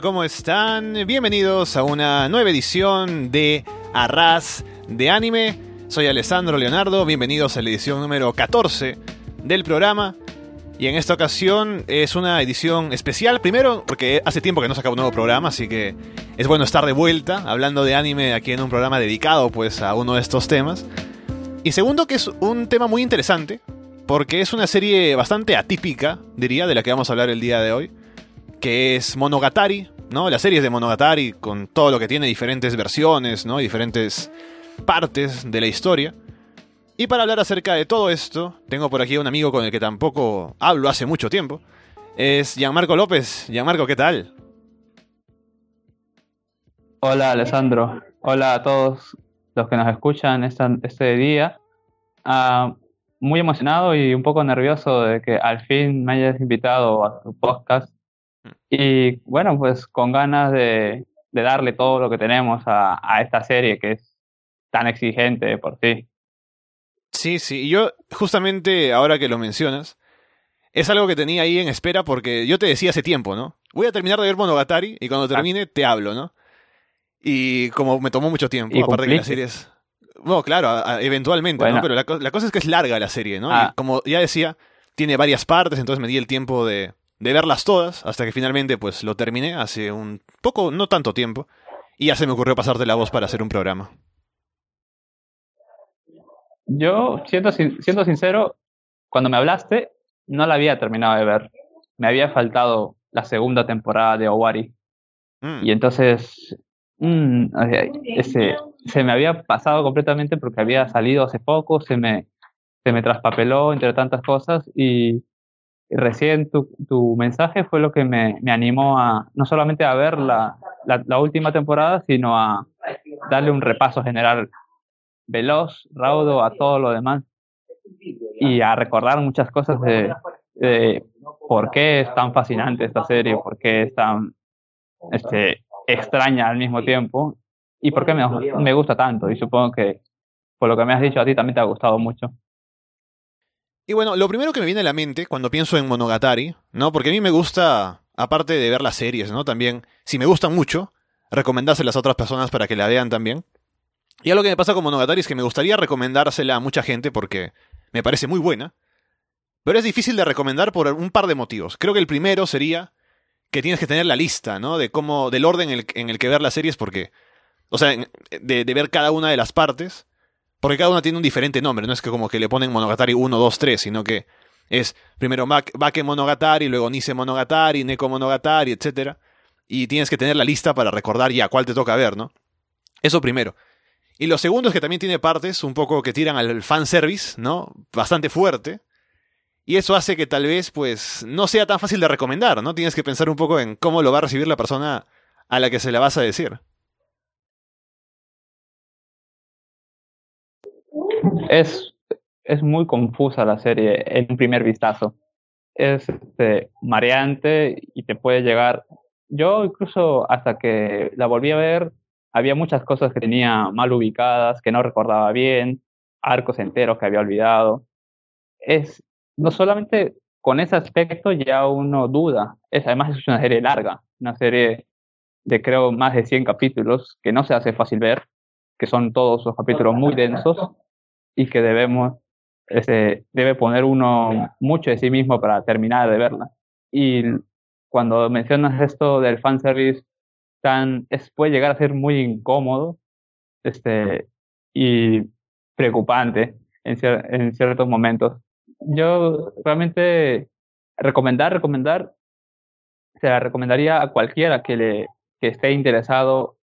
¿cómo están? Bienvenidos a una nueva edición de Arras de Anime. Soy Alessandro Leonardo, bienvenidos a la edición número 14 del programa. Y en esta ocasión es una edición especial, primero porque hace tiempo que no saca un nuevo programa, así que es bueno estar de vuelta hablando de anime aquí en un programa dedicado pues a uno de estos temas. Y segundo que es un tema muy interesante, porque es una serie bastante atípica, diría, de la que vamos a hablar el día de hoy, que es Monogatari, ¿no? La serie de Monogatari con todo lo que tiene diferentes versiones, ¿no? diferentes partes de la historia. Y para hablar acerca de todo esto, tengo por aquí a un amigo con el que tampoco hablo hace mucho tiempo. Es Gianmarco López. Gianmarco, ¿qué tal? Hola Alessandro. Hola a todos los que nos escuchan este día. Ah, muy emocionado y un poco nervioso de que al fin me hayas invitado a tu podcast. Y bueno, pues con ganas de, darle todo lo que tenemos a, a esta serie que es tan exigente por sí. Sí, sí, y yo justamente ahora que lo mencionas, es algo que tenía ahí en espera porque yo te decía hace tiempo, ¿no? Voy a terminar de ver Monogatari y cuando termine te hablo, ¿no? Y como me tomó mucho tiempo, aparte que la serie es... No, claro, eventualmente, ¿no? Pero la, cosa es que es larga la serie, ¿no? Ah. como ya decía, tiene varias partes, entonces me di el tiempo de, de verlas todas hasta que finalmente pues lo terminé hace un poco, no tanto tiempo, y ya se me ocurrió pasarte la voz para hacer un programa. Yo, siendo, siendo sincero, cuando me hablaste, no la había terminado de ver. Me había faltado la segunda temporada de Owari. Mm. Y entonces, mm, ese, se me había pasado completamente porque había salido hace poco, se me, se me traspapeló entre tantas cosas y recién tu, tu mensaje fue lo que me, me, animó a no solamente a ver la, la, la última temporada, sino a darle un repaso general veloz, raudo a todo lo demás y a recordar muchas cosas de, por qué es tan fascinante esta serie, por qué es tan este, extraña al mismo tiempo y por qué me, me gusta tanto. Y supongo que por lo que me has dicho a ti también te ha gustado mucho. Y bueno, lo primero que me viene a la mente cuando pienso en Monogatari, ¿no? Porque a mí me gusta, aparte de ver las series, ¿no? También, si me gustan mucho, recomendárselas a otras personas para que la vean también. Y algo que me pasa con Monogatari es que me gustaría recomendársela a mucha gente porque me parece muy buena, pero es difícil de recomendar por un par de motivos. Creo que el primero sería que tienes que tener la lista, ¿no? De cómo, del orden en el, que ver las series, porque, o sea, de, ver cada una de las partes, porque cada una tiene un diferente nombre, no es que como que le ponen Monogatari 1, 2, 3, sino que es primero Bake Monogatari, luego Nise Monogatari, Neko Monogatari, etc. Y tienes que tener la lista para recordar ya cuál te toca ver, ¿no? Eso primero. Y lo segundo es que también tiene partes un poco que tiran al fanservice, ¿no? Bastante fuerte. Y eso hace que tal vez, pues, no sea tan fácil de recomendar, ¿no? Tienes que pensar un poco en cómo lo va a recibir la persona a la que se la vas a decir. Es, es muy confusa la serie en un primer vistazo. Es este, mareante y te puede llegar. Yo incluso hasta que la volví a ver, había muchas cosas que tenía mal ubicadas, que no recordaba bien, arcos enteros que había olvidado. Es, no solamente con ese aspecto ya uno duda, es, además es una serie larga, una serie de creo más de 100 capítulos, que no se hace fácil ver, que son todos los capítulos muy densos y que debemos, ese, debe poner uno mucho de sí mismo para terminar de verla. Y cuando mencionas esto del fanservice, tan, es, puede llegar a ser muy incómodo este, y preocupante en, en ciertos momentos. Yo realmente recomendar, recomendar, se la recomendaría a cualquiera que, le, que esté interesado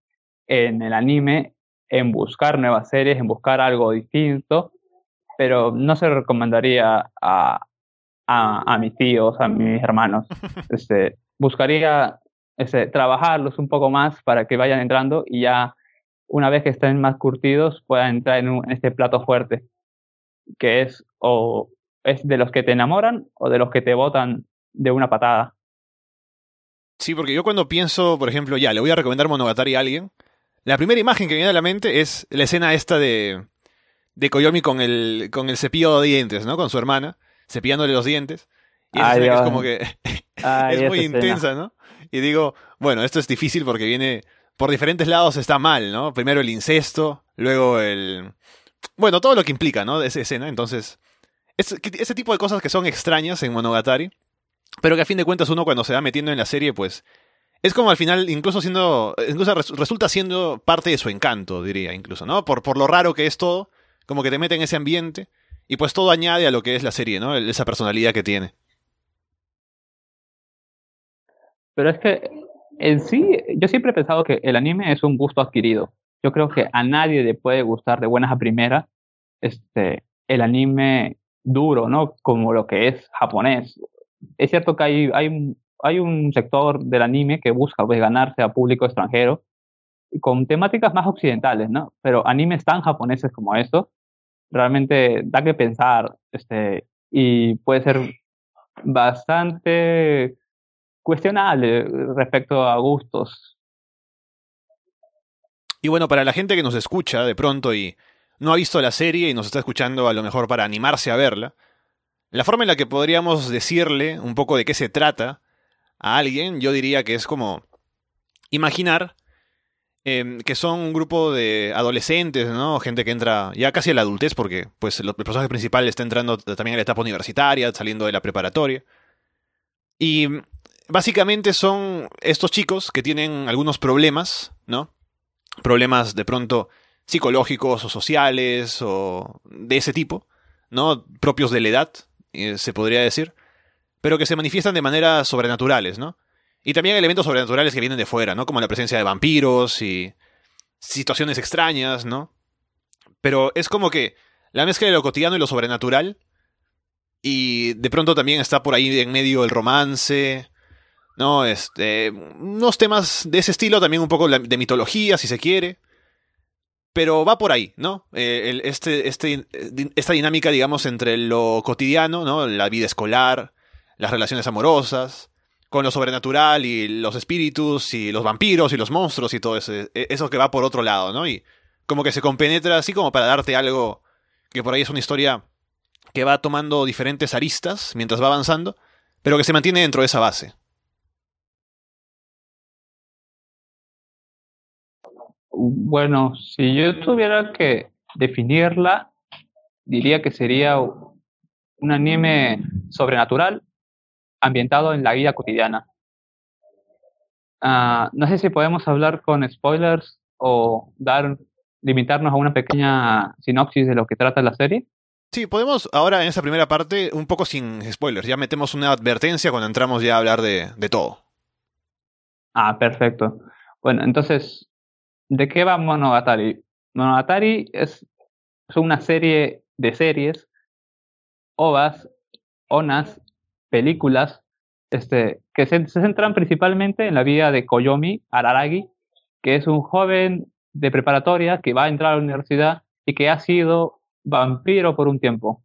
en el anime, en buscar nuevas series, en buscar algo distinto, pero no se recomendaría a, a, a mis tíos, a mis hermanos. Este, buscaría ese, trabajarlos un poco más para que vayan entrando y ya una vez que estén más curtidos puedan entrar en, este plato fuerte, que es o es de los que te enamoran o de los que te botan de una patada. Sí, porque yo cuando pienso, por ejemplo, ya, le voy a recomendar Monogatari a alguien, la primera imagen que me viene a la mente es la escena esta de, de Koyomi con el, con el cepillo de dientes, ¿no? Con su hermana, cepillándole los dientes. Y es como que es muy intensa, ¿no? y digo, bueno, esto es difícil porque viene por diferentes lados está mal, ¿no? Primero el incesto, luego el... Bueno, todo lo que implica, ¿no? De esa escena. Entonces, ese tipo de cosas que son extrañas en Monogatari, pero que a fin de cuentas uno cuando se va metiendo en la serie, pues... Es como al final, incluso siendo... Incluso resulta siendo parte de su encanto, diría, incluso, ¿no? Por, por lo raro que es todo, como que te mete en ese ambiente, y pues todo añade a lo que es la serie, ¿no? Esa personalidad que tiene. Pero es que en sí, yo siempre he pensado que el anime es un gusto adquirido. Yo creo que a nadie le puede gustar de buenas a primeras este, el anime duro, ¿no? Como lo que es japonés. Es cierto que hay, hay, hay un sector del anime que busca pues, ganarse a público extranjero con temáticas más occidentales, ¿no? Pero animes tan japoneses como estos realmente da que pensar este, y puede ser bastante cuestionable respecto a gustos. Y bueno, para la gente que nos escucha de pronto y no ha visto la serie y nos está escuchando a lo mejor para animarse a verla, la forma en la que podríamos decirle un poco de qué se trata a alguien, yo diría que es como imaginar em, que son un grupo de adolescentes, ¿no? Gente que entra ya casi a la adultez, porque pues el personaje principal está entrando también a la etapa universitaria, saliendo de la preparatoria. Y básicamente son estos chicos que tienen algunos problemas, ¿no? Problemas de pronto psicológicos o sociales o de ese tipo, ¿no? Propios de la edad, eh, se podría decir, pero que se manifiestan de maneras sobrenaturales, ¿no? Y también elementos sobrenaturales que vienen de fuera, ¿no? Como la presencia de vampiros y situaciones extrañas, ¿no? Pero es como que la mezcla de lo cotidiano y lo sobrenatural y de pronto también está por ahí en medio el romance, ¿no? Este, unos temas de ese estilo, también un poco de mitología, si se quiere. Pero va por ahí, ¿no? Eh, este, este, esta dinámica, digamos, entre lo cotidiano, ¿no? La vida escolar, las relaciones amorosas, con lo sobrenatural y los espíritus y los vampiros y los monstruos y todo eso, e, eso que va por otro lado, ¿no? Y como que se compenetra así como para darte algo que por ahí es una historia que va tomando diferentes aristas mientras va avanzando, pero que se mantiene dentro de esa base. Bueno, si yo tuviera que definirla, diría que sería un anime sobrenatural ambientado en la vida cotidiana. Ah, no sé si podemos hablar con spoilers o dar limitarnos a una pequeña sinopsis de lo que trata la serie. Sí, podemos ahora en esa primera parte, un poco sin spoilers, ya metemos una advertencia cuando entramos ya a hablar de, de todo. Ah, perfecto. Bueno, entonces ¿De qué va Monogatari? Monogatari es, una serie de series, ovas, onas, películas, este, que se, centran principalmente en la vida de Koyomi Araragi, que es un joven de preparatoria que va a entrar a la universidad y que ha sido vampiro por un tiempo.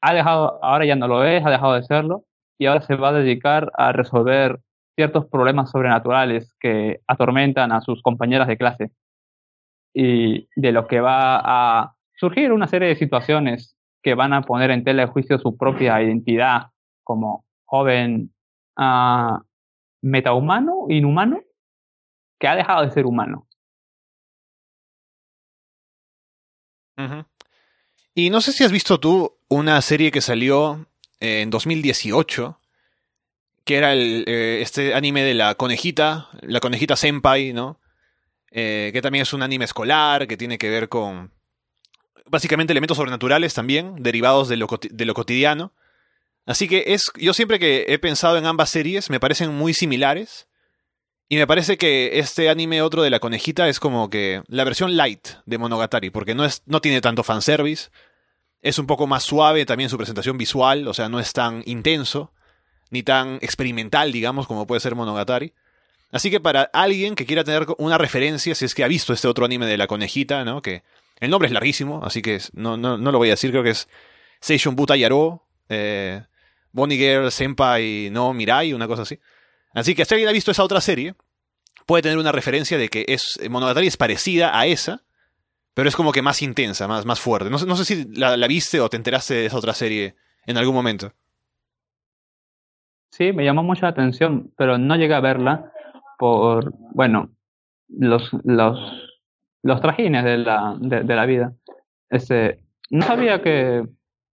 Ha dejado, ahora ya no lo es, ha dejado de serlo, y ahora se va a dedicar a resolver ciertos problemas sobrenaturales que atormentan a sus compañeras de clase y de lo que va a surgir una serie de situaciones que van a poner en tela de juicio su propia identidad como joven uh, metahumano, inhumano, que ha dejado de ser humano. Y no sé si has visto tú una serie que salió en 2018, que era el, eh, este anime de la conejita, la conejita senpai, ¿no? Eh, que también es un anime escolar, que tiene que ver con básicamente elementos sobrenaturales también, derivados de lo, de lo cotidiano. Así que es, yo siempre que he pensado en ambas series me parecen muy similares. Y me parece que este anime otro de la conejita es como que la versión light de Monogatari, porque no, es, no tiene tanto fanservice, es un poco más suave también su presentación visual, o sea, no es tan intenso, ni tan experimental, digamos, como puede ser Monogatari. Así que para alguien que quiera tener una referencia, si es que ha visto este otro anime de la conejita, ¿no? Que el nombre es larguísimo, así que no, no, no lo voy a decir, creo que es Seishun Buta Yaro, eh, Bonnie Girl, Senpai no Mirai, una cosa así. Así que si alguien ha visto esa otra serie, puede tener una referencia de que es Monogatari es parecida a esa, pero es como que más intensa, más, más fuerte. No, no sé si la, viste o te enteraste de esa otra serie en algún momento. Sí, me llamó mucho la atención, pero no llegué a verla por, bueno, los, los, los trajines de la, de, la vida. Este, no sabía que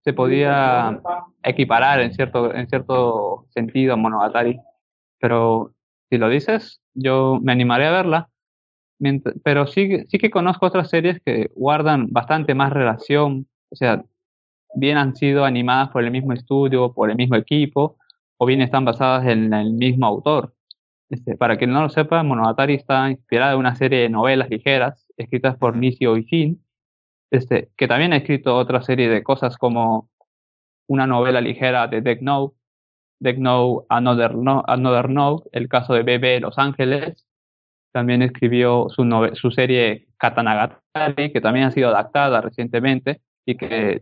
se podía equiparar en cierto, en cierto sentido a Monogatari, pero si lo dices, yo me animaré a verla. Pero sí, sí que conozco otras series que guardan bastante más relación, o sea, bien han sido animadas por el mismo estudio, por el mismo equipo, o bien están basadas en el mismo autor. Este, para quien no lo sepa, Monogatari está inspirada en una serie de novelas ligeras escritas por Nishio Oishin, este, que también ha escrito otra serie de cosas como una novela ligera de Deck Note, Deck Another, no, Another Note, el caso de Bebe Los Ángeles. También escribió su, su serie Katanagatari, que también ha sido adaptada recientemente y que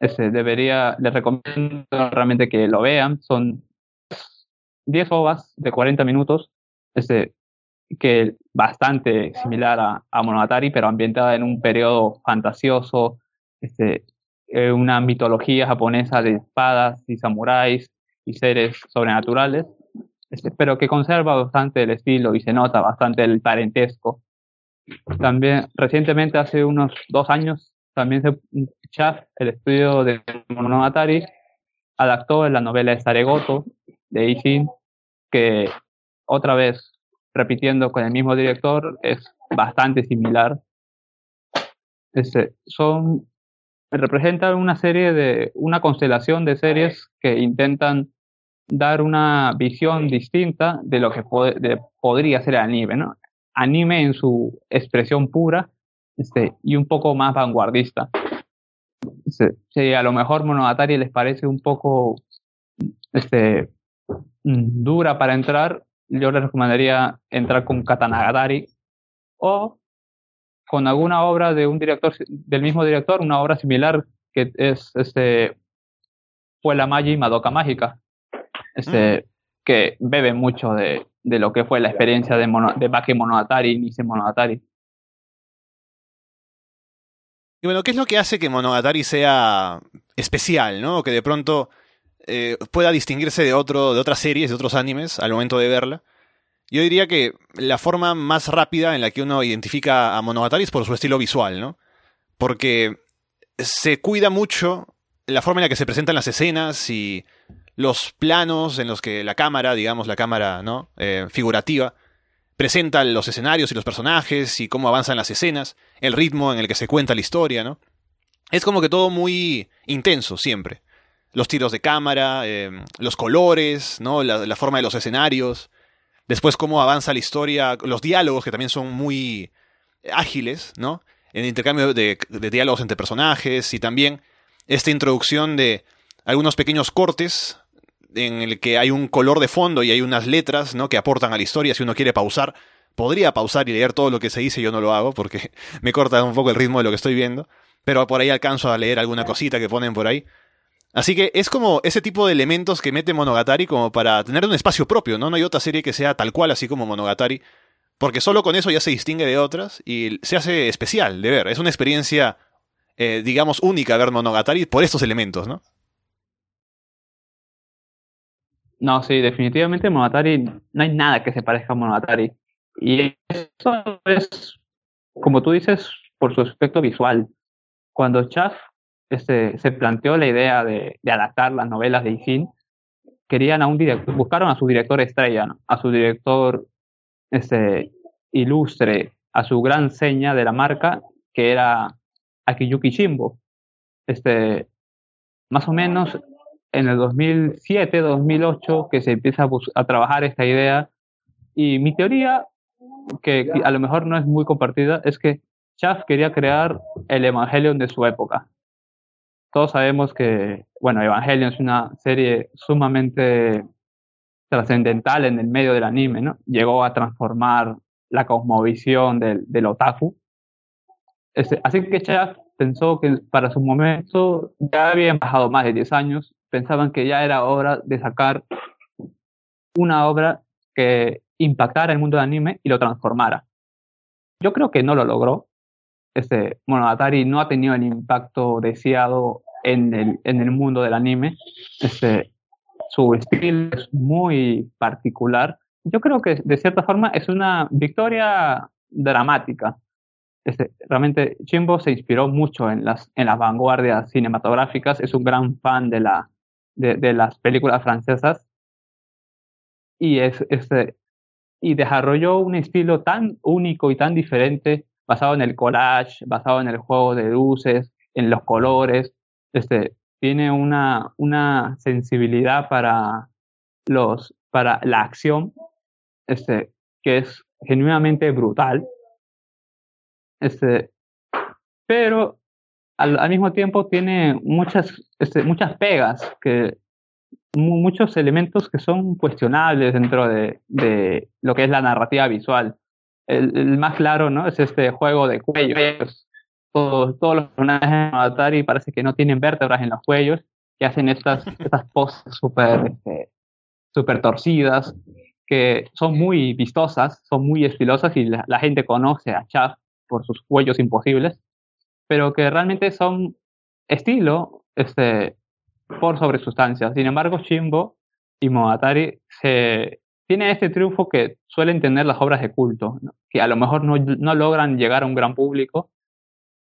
ese, debería, les recomiendo realmente que lo vean. Son 10 ovas de 40 minutos, este, que bastante similar a, a, Monogatari, pero ambientada en un periodo fantasioso, este, una mitología japonesa de espadas y samuráis y seres sobrenaturales, este, pero que conserva bastante el estilo y se nota bastante el parentesco. También recientemente, hace unos dos años, también se, el estudio de Monogatari, adaptó la novela de Saregoto de Ishin, que otra vez repitiendo con el mismo director es bastante similar. Este, son representan una serie de una constelación de series que intentan dar una visión distinta de lo que podría ser el anime, ¿no? Anime en su expresión pura este, y un poco más vanguardista. Si a lo mejor Monogatari les parece un poco este, dura para entrar, yo les recomendaría entrar con Katanagatari o con alguna obra de un director, del mismo director, una obra similar que es este fue la Magi Madoka Mágica, este, mm. que bebe mucho de, de, lo que fue la experiencia de, mono, de Bake Monogatari y Nise Monogatari. Y bueno, ¿qué es lo que hace que Monogatari sea especial, ¿no? Que de pronto eh, pueda distinguirse de, otro, de otras series, de otros animes, al momento de verla. Yo diría que la forma más rápida en la que uno identifica a Monogatari es por su estilo visual, ¿no? Porque se cuida mucho la forma en la que se presentan las escenas y los planos en los que la cámara, digamos, la cámara, ¿no? Eh, figurativa, presenta los escenarios y los personajes y cómo avanzan las escenas, el ritmo en el que se cuenta la historia, ¿no? Es como que todo muy intenso siempre. Los tiros de cámara, eh, los colores, ¿no? La, forma de los escenarios. Después cómo avanza la historia, los diálogos que también son muy ágiles, ¿no? El intercambio de, de diálogos entre personajes y también esta introducción de algunos pequeños cortes en el que hay un color de fondo y hay unas letras, ¿no? Que aportan a la historia. Si uno quiere pausar, podría pausar y leer todo lo que se dice. Yo no lo hago porque me corta un poco el ritmo de lo que estoy viendo. Pero por ahí alcanzo a leer alguna cosita que ponen por ahí. Así que es como ese tipo de elementos que mete Monogatari como para tener un espacio propio, ¿no? No hay otra serie que sea tal cual así como Monogatari. Porque solo con eso ya se distingue de otras y se hace especial de ver. Es una experiencia, eh, digamos, única ver Monogatari por estos elementos, ¿no? No, sí, definitivamente Monogatari, no hay nada que se parezca a Monogatari. Y eso es, como tú dices, por su aspecto visual. Cuando Chaff este, se planteó la idea de, adaptar las novelas de Ishin, querían a un director, buscaron a su director estrella, a su director este, ilustre, a su gran seña de la marca, que era Akiyuki Shimbo. Este, más o menos en el 2007, 2008, que se empieza a, trabajar esta idea. Y mi teoría, que a lo mejor no es muy compartida, es que Chaff quería crear el Evangelion de su época. Todos sabemos que, bueno, Evangelion es una serie sumamente trascendental en el medio del anime, ¿no? Llegó a transformar la cosmovisión del, del otaku. Este, así que Chaff pensó que para su momento ya habían pasado más de 10 años pensaban que ya era hora de sacar una obra que impactara el mundo del anime y lo transformara. Yo creo que no lo logró. Este, Monogatari no ha tenido el impacto deseado en el, en el mundo del anime. Este, su estilo es muy particular yo creo que de cierta forma es una victoria dramática. Este, realmente Chimbo se inspiró mucho en las, en las vanguardias cinematográficas, es un gran fan de, la, de, de las películas francesas y, es, este, y desarrolló un estilo tan único y tan diferente, basado en el collage, basado en el juego de luces, en los colores. Este, tiene una, una sensibilidad para, los, para la acción este, que es genuinamente brutal. Este, pero al, mismo tiempo tiene muchas, este, muchas pegas, que, muchos elementos que son cuestionables dentro de, de lo que es la narrativa visual. El, el, más claro ¿no? es este juego de cuellos. Todos, todos los personajes de Atari parece que no tienen vértebras en los cuellos, que hacen estas, estas poses súper este, super torcidas, que son muy vistosas, son muy estilosas y la, la gente conoce a Chaff por sus cuellos imposibles, pero que realmente son estilo este, por sobre sustancias. Sin embargo, Shimbo y Mogatari se, tiene este triunfo que suelen tener las obras de culto, ¿no? que a lo mejor no, no, logran llegar a un gran público,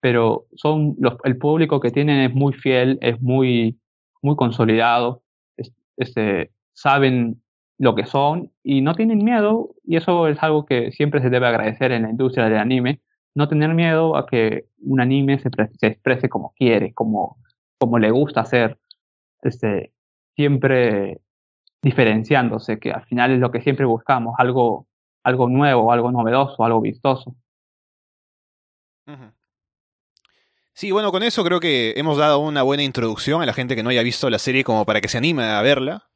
pero son los, el público que tienen es muy fiel, es muy, muy consolidado, es, este, saben lo que son y no tienen miedo, y eso es algo que siempre se debe agradecer en la industria del anime, no tener miedo a que un anime se, se exprese como quiere, como, como le gusta hacer, este, siempre diferenciándose, que al final es lo que siempre buscamos, algo, algo nuevo, algo novedoso, algo vistoso. Sí, bueno, con eso creo que hemos dado una buena introducción a la gente que no haya visto la serie como para que se anime a verla.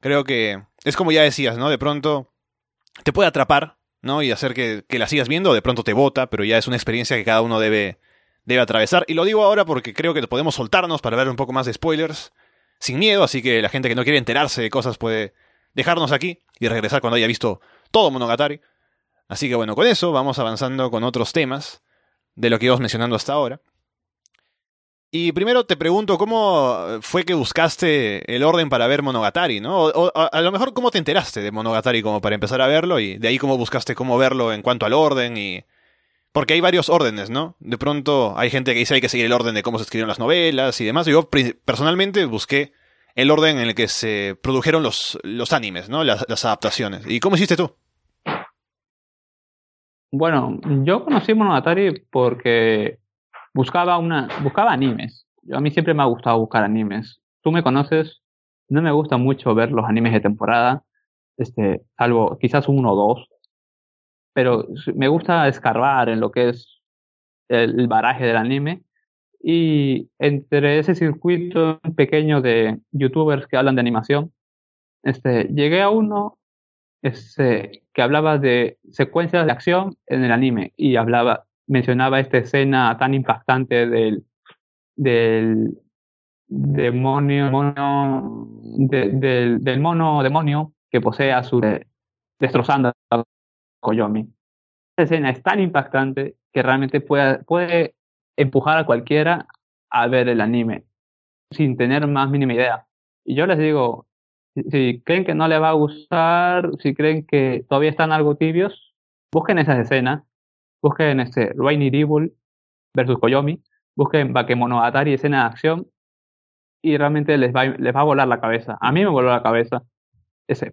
Creo que es como ya decías, ¿no? De pronto te puede atrapar, ¿no? Y hacer que, la sigas viendo, de pronto te bota, pero ya es una experiencia que cada uno debe, debe atravesar. Y lo digo ahora porque creo que podemos soltarnos para ver un poco más de spoilers sin miedo, así que la gente que no quiere enterarse de cosas puede dejarnos aquí y regresar cuando haya visto todo Monogatari. Así que bueno, con eso vamos avanzando con otros temas de lo que íbamos mencionando hasta ahora. Y primero te pregunto, ¿cómo fue que buscaste el orden para ver Monogatari, no? O, a lo mejor, ¿cómo te enteraste de Monogatari como para empezar a verlo? Y de ahí, ¿cómo buscaste cómo verlo en cuanto al orden? y Porque hay varios órdenes, ¿no? De pronto hay gente que dice hay que seguir el orden de cómo se escribieron las novelas y demás. Yo personalmente busqué el orden en el que se produjeron los, los animes, ¿no? Las, las adaptaciones. ¿Y cómo hiciste tú? Bueno, yo conocí Monogatari porque buscaba una buscaba animes. Yo, a mí siempre me ha gustado buscar animes. Tú me conoces, no me gusta mucho ver los animes de temporada, este, salvo quizás uno o dos, pero me gusta escarbar en lo que es el, baraje del anime y entre ese circuito pequeño de youtubers que hablan de animación, este, llegué a uno este, que hablaba de secuencias de acción en el anime y hablaba mencionaba esta escena tan impactante del, del demonio, mono, de, del, del mono demonio que posee a su destrozando a Koyomi. Esta escena es tan impactante que realmente puede, puede empujar a cualquiera a ver el anime sin tener más mínima idea. Y yo les digo, si, si creen que no les va a gustar, si creen que todavía están algo tibios, busquen esas escenas busquen este Rainy Devil versus Koyomi, busquen Bakemonogatari escena de acción y realmente les va, les va a volar la cabeza. A mí me voló la cabeza.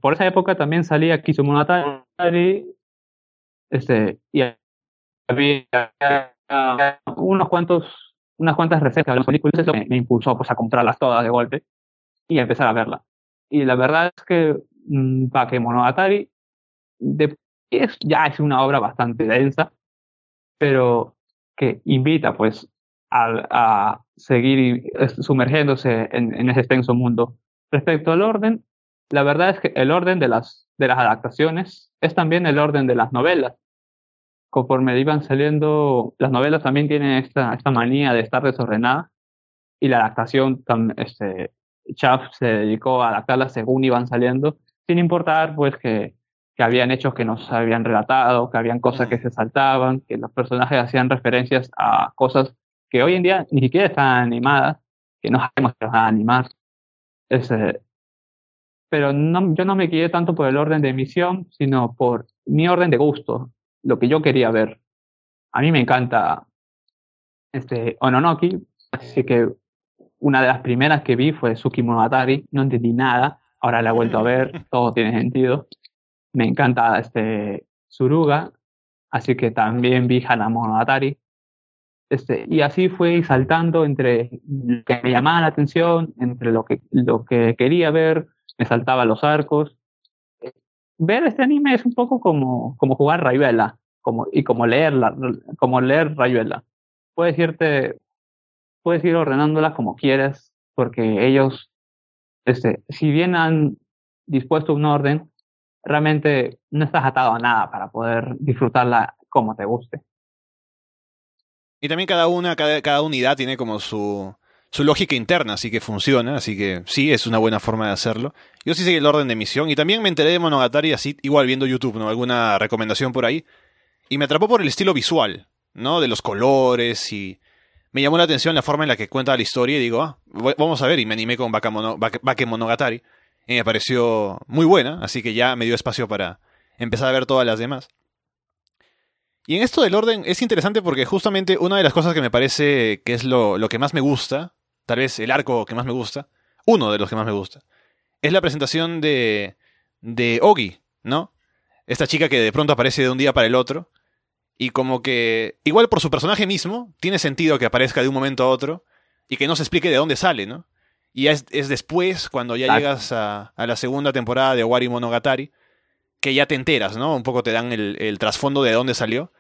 Por esa época también salía Kizumonogatari este, y había unos cuantos, unas cuantas recetas de las películas, eso me, me, impulsó pues, a comprarlas todas de golpe y a empezar a verla. Y la verdad es que mmm, Bakemonogatari es, ya es una obra bastante densa, pero que invita pues a, a seguir sumergiéndose en, en, ese extenso mundo. Respecto al orden, la verdad es que el orden de las, de las adaptaciones es también el orden de las novelas. Conforme iban saliendo, las novelas también tienen esta, esta manía de estar desordenadas y la adaptación, este, Chaff se dedicó a adaptarlas según iban saliendo, sin importar pues que que habían hechos que no se habían relatado, que habían cosas que se saltaban, que los personajes hacían referencias a cosas que hoy en día ni siquiera están animadas, que no sabemos que van a animar. Es, pero no, yo no me guié tanto por el orden de emisión, sino por mi orden de gusto, lo que yo quería ver. A mí me encanta este Ononoki, así que una de las primeras que vi fue Suki Monogatari, no entendí nada, ahora la he vuelto a ver, todo tiene sentido. Me encanta este Suruga, así que también vi Hana Monogatari. Este, y así fui saltando entre lo que me llamaba la atención, entre lo que, lo que quería ver, me saltaba los arcos. Ver este anime es un poco como, como jugar Rayuela, como, y como leer, como leer Rayuela. Puedes irte, puedes ir ordenándolas como quieres, porque ellos, este, si bien han dispuesto un orden, realmente no estás atado a nada para poder disfrutarla como te guste. Y también cada una, cada, cada unidad tiene como su, su lógica interna, así que funciona, así que sí, es una buena forma de hacerlo. Yo sí seguí el orden de emisión y también me enteré de Monogatari así, igual viendo YouTube, ¿no? Alguna recomendación por ahí. Y me atrapó por el estilo visual, ¿no? De los colores y me llamó la atención la forma en la que cuenta la historia y digo, ah, vamos a ver, y me animé con Bakemonogatari y me pareció muy buena, así que ya me dio espacio para empezar a ver todas las demás. Y en esto del orden es interesante porque justamente una de las cosas que me parece que es lo, lo, que más me gusta, tal vez el arco que más me gusta, uno de los que más me gusta, es la presentación de, de Ogi, ¿no? Esta chica que de pronto aparece de un día para el otro. Y como que, igual por su personaje mismo, tiene sentido que aparezca de un momento a otro y que no se explique de dónde sale, ¿no? Y es, es después, cuando ya llegas a, a, la segunda temporada de Wari Monogatari, que ya te enteras, ¿no? Un poco te dan el, el trasfondo de dónde salió.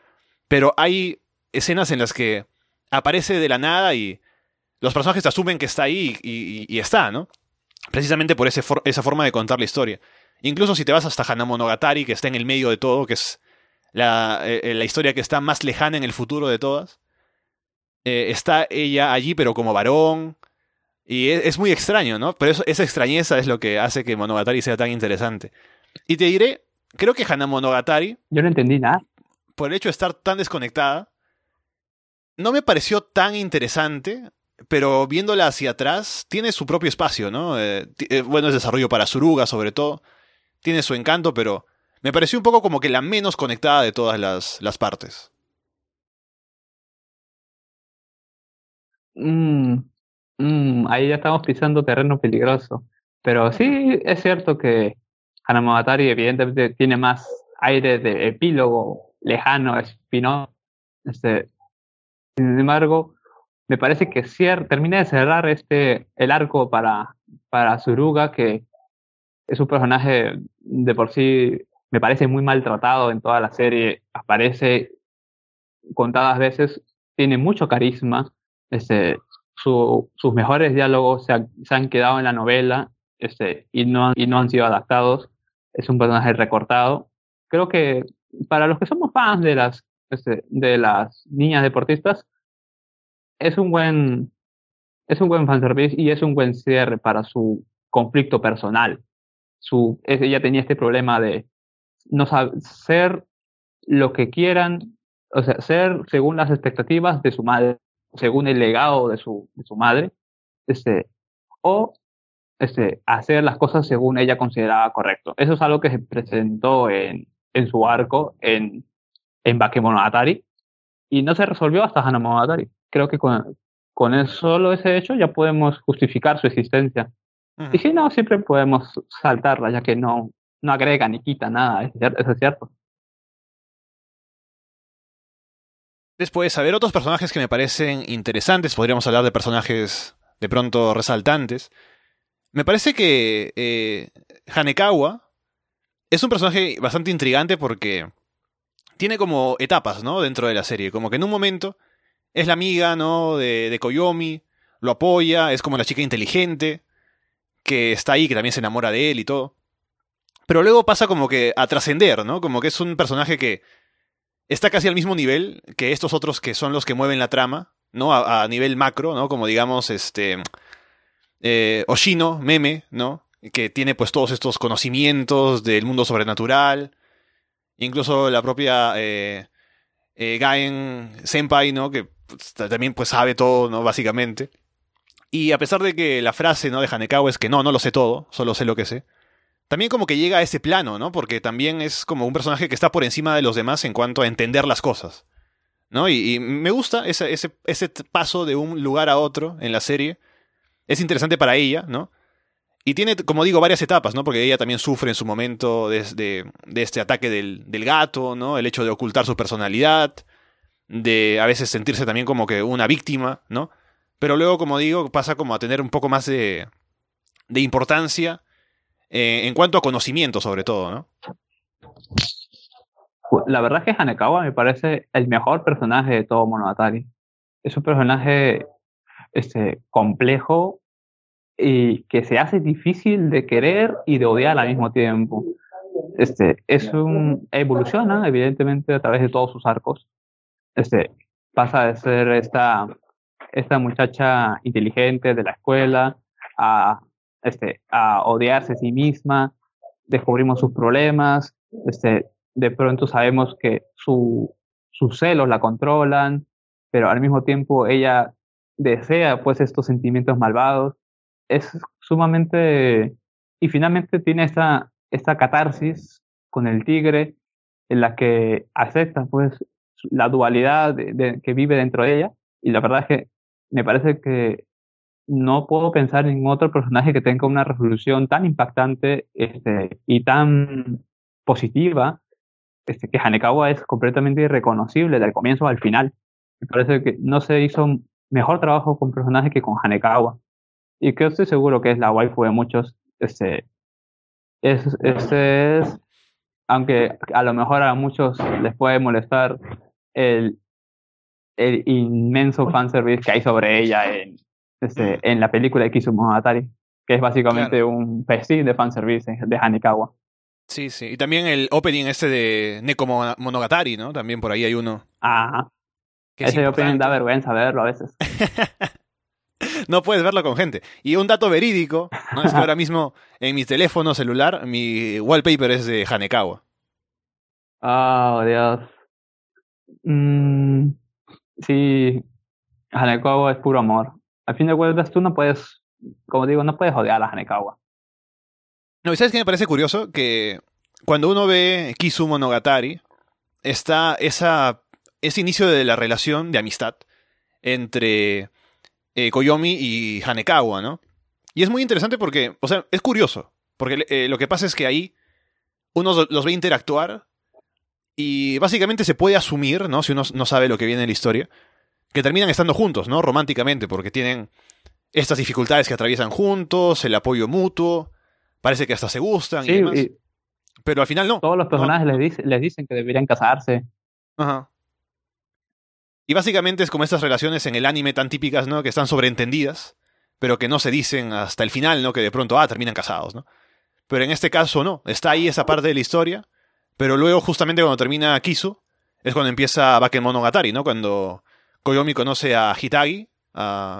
Pero hay escenas en las que aparece de la nada y los personajes asumen que está ahí y, y, está, ¿no? Precisamente por ese esa forma de contar la historia. Incluso si te vas hasta Hanamonogatari, que está en el medio de todo, que es la, eh, la historia que está más lejana en el futuro de todas, eh, está ella allí, pero como varón. Y es, es muy extraño, ¿no? Pero eso, esa extrañeza es lo que hace que Monogatari sea tan interesante. Y te diré, creo que Hanamonogatari. Yo no entendí nada por el hecho de estar tan desconectada, no me pareció tan interesante, pero viéndola hacia atrás, tiene su propio espacio, ¿no? Eh, eh, bueno, es desarrollo para Suruga, sobre todo. Tiene su encanto, pero me pareció un poco como que la menos conectada de todas las, las partes. Mm, mm, ahí ya estamos pisando terreno peligroso. Pero sí es cierto que Hanamogatari evidentemente tiene más aire de epílogo lejano, espinoso. Este, sin embargo, me parece que cier termina de cerrar este, el arco para, para Suruga, que es un personaje de por sí, me parece muy maltratado en toda la serie, aparece contadas veces, tiene mucho carisma, este, su, sus mejores diálogos se, han quedado en la novela este, y, no, y no han sido adaptados, es un personaje recortado. Creo que para los que somos fans de las, este, de las niñas deportistas, es un buen, es un buen fanservice y es un buen cierre para su conflicto personal. Su, ella tenía este problema de no saber ser lo que quieran, o sea, ser según las expectativas de su madre, según el legado de su, de su madre, este, o este, hacer las cosas según ella consideraba correcto. Eso es algo que se presentó en, en su arco en, en Bakemonogatari y no se resolvió hasta Hanamonogatari. Creo que con, con solo ese hecho ya podemos justificar su existencia. Y si no, siempre podemos saltarla, ya que no, no agrega ni quita nada, eso es cierto. Después, a ver otros personajes que me parecen interesantes, podríamos hablar de personajes de pronto resaltantes. Me parece que eh, Hanekawa es un personaje bastante intrigante porque tiene como etapas, ¿no? Dentro de la serie. Como que en un momento es la amiga, ¿no? De, de Koyomi, lo apoya, es como la chica inteligente, que está ahí, que también se enamora de él y todo. Pero luego pasa como que a trascender, ¿no? Como que es un personaje que está casi al mismo nivel que estos otros que son los que mueven la trama, ¿no? A, nivel macro, ¿no? Como digamos, este... Eh, Oshino, Meme, ¿no? que tiene pues todos estos conocimientos del mundo sobrenatural. Incluso la propia eh, eh, Gaen Senpai, ¿no? Que pues, también pues sabe todo, ¿no? Básicamente. Y a pesar de que la frase, ¿no? De Hanekawa es que no, no lo sé todo, solo sé lo que sé. También como que llega a ese plano, ¿no? Porque también es como un personaje que está por encima de los demás en cuanto a entender las cosas. ¿No? Y, me gusta ese, ese, ese, paso de un lugar a otro en la serie. Es interesante para ella, ¿no? Y tiene, como digo, varias etapas, ¿no? Porque ella también sufre en su momento de, de, este ataque del, del, gato, ¿no? El hecho de ocultar su personalidad, de a veces sentirse también como que una víctima, ¿no? Pero luego, como digo, pasa como a tener un poco más de, de importancia eh, en cuanto a conocimiento, sobre todo, ¿no? La verdad es que Hanekawa me parece el mejor personaje de todo Monogatari. Es un personaje este, complejo y que se hace difícil de querer y de odiar al mismo tiempo. Este, es un, evoluciona, evidentemente, a través de todos sus arcos. Este, pasa de ser esta, esta muchacha inteligente de la escuela a este, a odiarse a sí misma, descubrimos sus problemas, este, de pronto sabemos que su, sus celos la controlan, pero al mismo tiempo ella desea pues estos sentimientos malvados. Es sumamente... Y finalmente tiene esta, esta catarsis con el tigre en la que acepta pues la dualidad que vive dentro de ella y la verdad es que me parece que no puedo pensar en otro personaje que tenga una resolución tan impactante este, y tan positiva este, que Hanekawa es completamente irreconocible del comienzo al final. Me parece que no se hizo mejor trabajo con personajes que con Hanekawa. Y que estoy seguro que es la waifu de muchos. Este, es, este es, aunque a lo mejor a muchos les puede molestar el, el inmenso fanservice que hay sobre ella en, este, en la película de Kizumonogatari, que es básicamente un festín de fanservice de Hanekawa. Sí, sí. Y también el opening este de Neko Monogatari, ¿no? También por ahí hay uno. Ajá. Ese opening da vergüenza verlo a veces. no puedes verlo con gente. Y un dato verídico, ¿no? Es que ahora mismo en mi teléfono celular, mi wallpaper es de Hanekawa. Oh, Dios. Mm, sí, Hanekawa es puro amor al fin de cuentas tú no puedes, como digo, no puedes odiar a Hanekawa. No, ¿y sabes qué me parece curioso? Que cuando uno ve Kisu Monogatari, está esa, ese inicio de la relación de amistad entre eh, Koyomi y Hanekawa, ¿no? Y es muy interesante porque, o sea, es curioso, porque eh, lo que pasa es que ahí uno los ve interactuar y básicamente se puede asumir, ¿no? Si uno no sabe lo que viene en la historia, que terminan estando juntos, ¿no? Románticamente, porque tienen estas dificultades que atraviesan juntos, el apoyo mutuo, parece que hasta se gustan y demás. pero al final no. Todos los personajes Les, les dicen que deberían casarse. Ajá. Y básicamente es como estas relaciones en el anime tan típicas, ¿no? Que están sobreentendidas, pero que no se dicen hasta el final, ¿no? Que de pronto, ah, terminan casados, ¿no? Pero en este caso no, está ahí esa parte de la historia, pero luego justamente cuando termina Kisu, es cuando empieza Bakemonogatari, ¿no? Cuando Koyomi conoce a Hitagi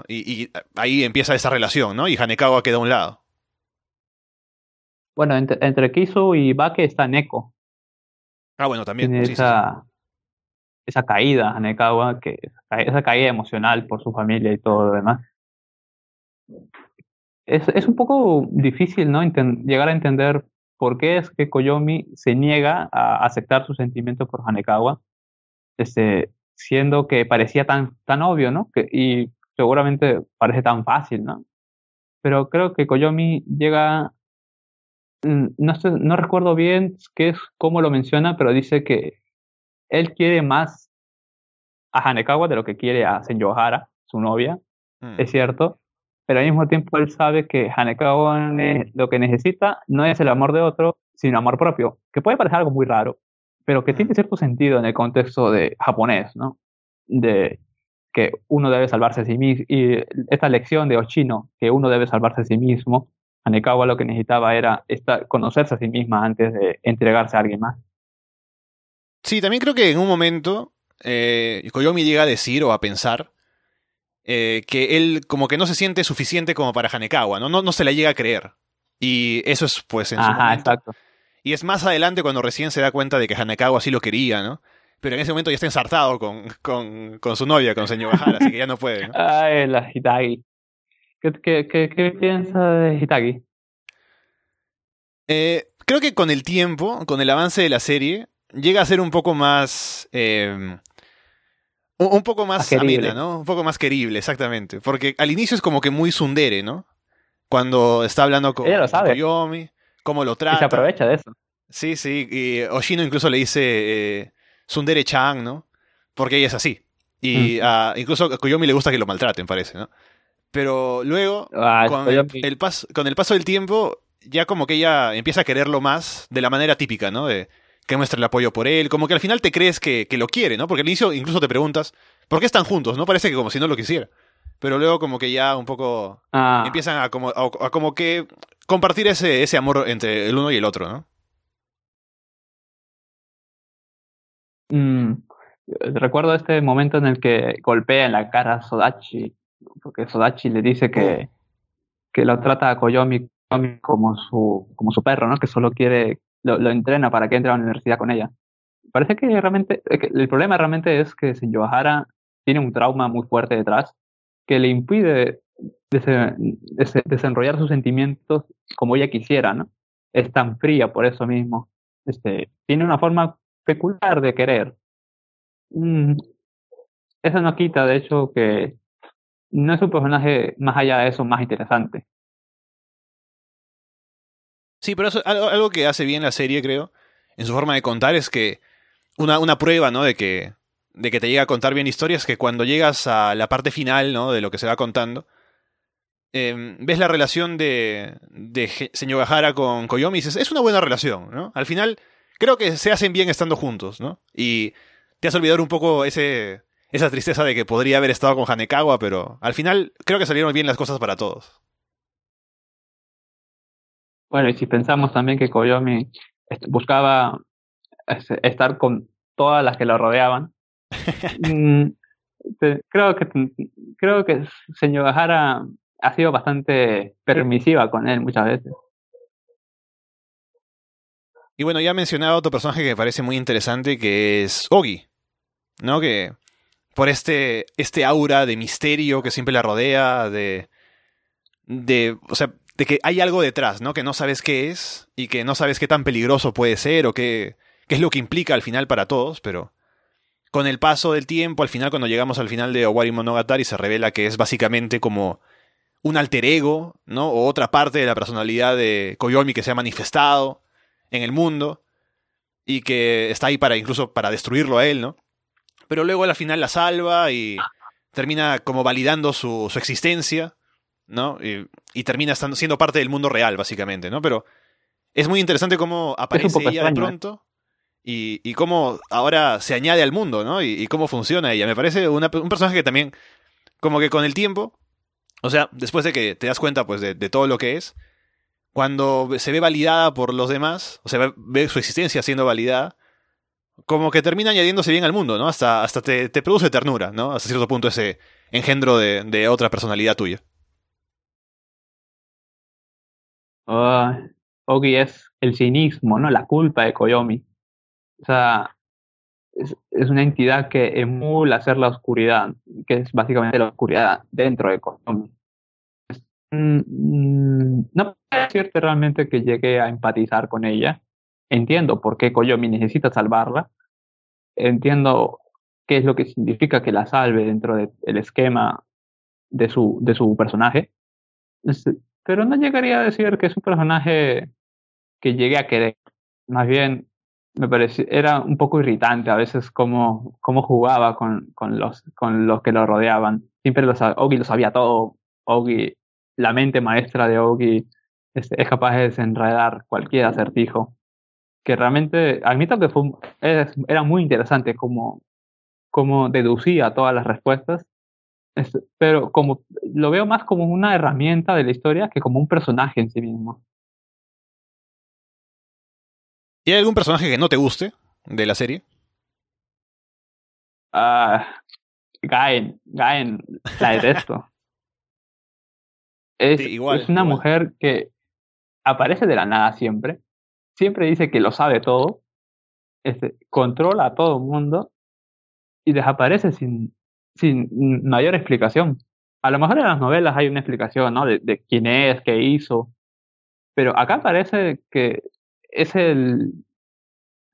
y, ahí empieza esa relación, ¿no? Y Hanekawa queda a un lado. Bueno, entre, Kisu y Bake está Neko. Ah, bueno, también. esa, esa caída, Hanekawa, que, esa caída emocional por su familia y todo lo demás. Es, es un poco difícil, ¿no? llegar a entender por qué es que Koyomi se niega a aceptar su sentimiento por Hanekawa. Este, siendo que parecía tan, tan obvio, ¿no? Que, y seguramente parece tan fácil, ¿no? Pero creo que Koyomi llega, mm, no, no recuerdo bien qué es, cómo lo menciona, pero dice que él quiere más a Hanekawa de lo que quiere a Senjohara, su novia, mm. es cierto, pero al mismo tiempo él sabe que Hanekawa lo que necesita no es el amor de otro, sino amor propio, que puede parecer algo muy raro, pero que tiene cierto sentido en el contexto de japonés, ¿no? De que uno debe salvarse a sí mismo, y esta lección de Ochino, que uno debe salvarse a sí mismo, Hanekawa lo que necesitaba era conocerse a sí misma antes de entregarse a alguien más. Sí, también creo que en un momento eh, Koyomi llega a decir o a pensar eh, que él como que no se siente suficiente como para Hanekawa, ¿no? No, no se la llega a creer. Y eso es pues en su momento. Exacto. Y es más adelante cuando recién se da cuenta de que Hanekawa sí lo quería, ¿no? Pero en ese momento ya está ensartado con, con, con su novia, con señor Bahara, así que ya no puede. ¿no? Ay, la Hitagi. ¿Qué, qué, qué, piensa de Hitagi? Eh, creo que con el tiempo, con el avance de la serie, llega a ser un poco más. Eh, un, poco más amena, ¿no? Un poco más querible, exactamente. Porque al inicio es como que muy sundere, ¿no? Cuando está hablando con, Ella lo sabe. Koyomi, cómo lo trata. Y se aprovecha de eso. Sí, sí. Y Oshino incluso le dice eh, Sundere-chan, ¿no? Porque ella es así. Y Mm. incluso a Koyomi le gusta que lo maltraten, parece, ¿no? Pero luego, Ah, con, el, aquí. el pas- con el paso del tiempo, ya como que ella empieza a quererlo más de la manera típica, ¿no? De que muestra el apoyo por él, como que al final te crees que, que lo quiere, ¿no? Porque al inicio incluso te preguntas, ¿por qué están juntos? ¿No? Parece que como si no lo quisiera. Pero luego como que ya un poco Ah, empiezan a como, a- a como que compartir ese, ese amor entre el uno y el otro, ¿no? mm, recuerdo este momento en el que golpea en la cara a Sodachi, porque Sodachi le dice que, que lo trata a Koyomi, como su, como su perro, ¿no? Que solo quiere, lo, lo entrena para que entre a la universidad con ella. Parece que realmente, eh, que el problema realmente es que Senjohara tiene un trauma muy fuerte detrás que le impide desenrollar sus sentimientos como ella quisiera, ¿no? Es tan fría por eso mismo. Este, tiene una forma peculiar de querer. Mm, eso no quita, de hecho, que no es un personaje más allá de eso más interesante. Sí, pero eso, algo, que hace bien la serie, creo, en su forma de contar, es que una, una prueba, ¿no? De que, de que te llega a contar bien historias, que cuando llegas a la parte final, ¿no? De lo que se va contando, eh, ves la relación de, de Ge- Señor Gahara con Koyomi y dices, es una buena relación, ¿no? Al final, creo que se hacen bien estando juntos, ¿no? Y te has olvidado un poco ese, esa tristeza de que podría haber estado con Hanekawa, pero al final creo que salieron bien las cosas para todos. Bueno, y si pensamos también que Koyomi buscaba este, estar con todas las que lo rodeaban, mm, te- creo que creo que señor Gahara ha sido bastante permisiva con él muchas veces. Y bueno, ya mencionaba otro personaje que me parece muy interesante, que es Ogi, ¿no? Que por este, este aura de misterio que siempre la rodea, de, de, o sea, de que hay algo detrás, ¿no? Que no sabes qué es y que no sabes qué tan peligroso puede ser o qué, qué es lo que implica al final para todos, pero con el paso del tiempo, al final cuando llegamos al final de Owari Monogatari se revela que es básicamente como un alter ego, ¿no? O otra parte de la personalidad de Koyomi que se ha manifestado en el mundo y que está ahí para incluso para destruirlo a él, ¿no? Pero luego al final la salva y termina como validando su, su existencia, ¿no? Y, y termina estando, siendo parte del mundo real, básicamente, ¿no? Pero es muy interesante cómo aparece ella de ¿eh? pronto y, y cómo ahora se añade al mundo, ¿no? Y, y cómo funciona ella. Me parece una- un personaje que también, como que con el tiempo, o sea, después de que te das cuenta, pues, de, todo lo que es, cuando se ve validada por los demás, o sea, ve, su existencia siendo validada, como que termina añadiéndose bien al mundo, ¿no? Hasta, hasta te, produce ternura, ¿no? Hasta cierto punto ese engendro de, otra personalidad tuya. Ah, Ogi es el cinismo, ¿no? La culpa de Koyomi. O sea, es, es una entidad que emula ser la oscuridad, que es básicamente la oscuridad dentro de Koyomi. Mm, mm, no puedo decirte realmente que llegué a empatizar con ella. Entiendo por qué Koyomi necesita salvarla. Entiendo qué es lo que significa que la salve dentro de- del esquema de su, de su personaje. Pero no llegaría a decir que es un personaje que llegue a querer. Más bien, me pareció, era un poco irritante a veces cómo, cómo jugaba con, con, los, con los que lo rodeaban. Siempre lo sab- Ogi lo sabía todo. Ogi, la mente maestra de Ogi es, es capaz de desenredar cualquier acertijo. Que realmente, admito que fue, es- era muy interesante cómo, cómo deducía todas las respuestas es- pero como lo veo más como una herramienta de la historia que como un personaje en sí mismo. ¿Y hay algún personaje que no te guste de la serie? Ah, Gaen, Gaen, la detesto. Es, Sí, igual, es una igual. mujer que aparece de la nada siempre, siempre dice que lo sabe todo, este, controla a todo el mundo y desaparece sin, sin mayor explicación. A lo mejor en las novelas hay una explicación, ¿no? De, de quién es, qué hizo, Pero acá parece que es el,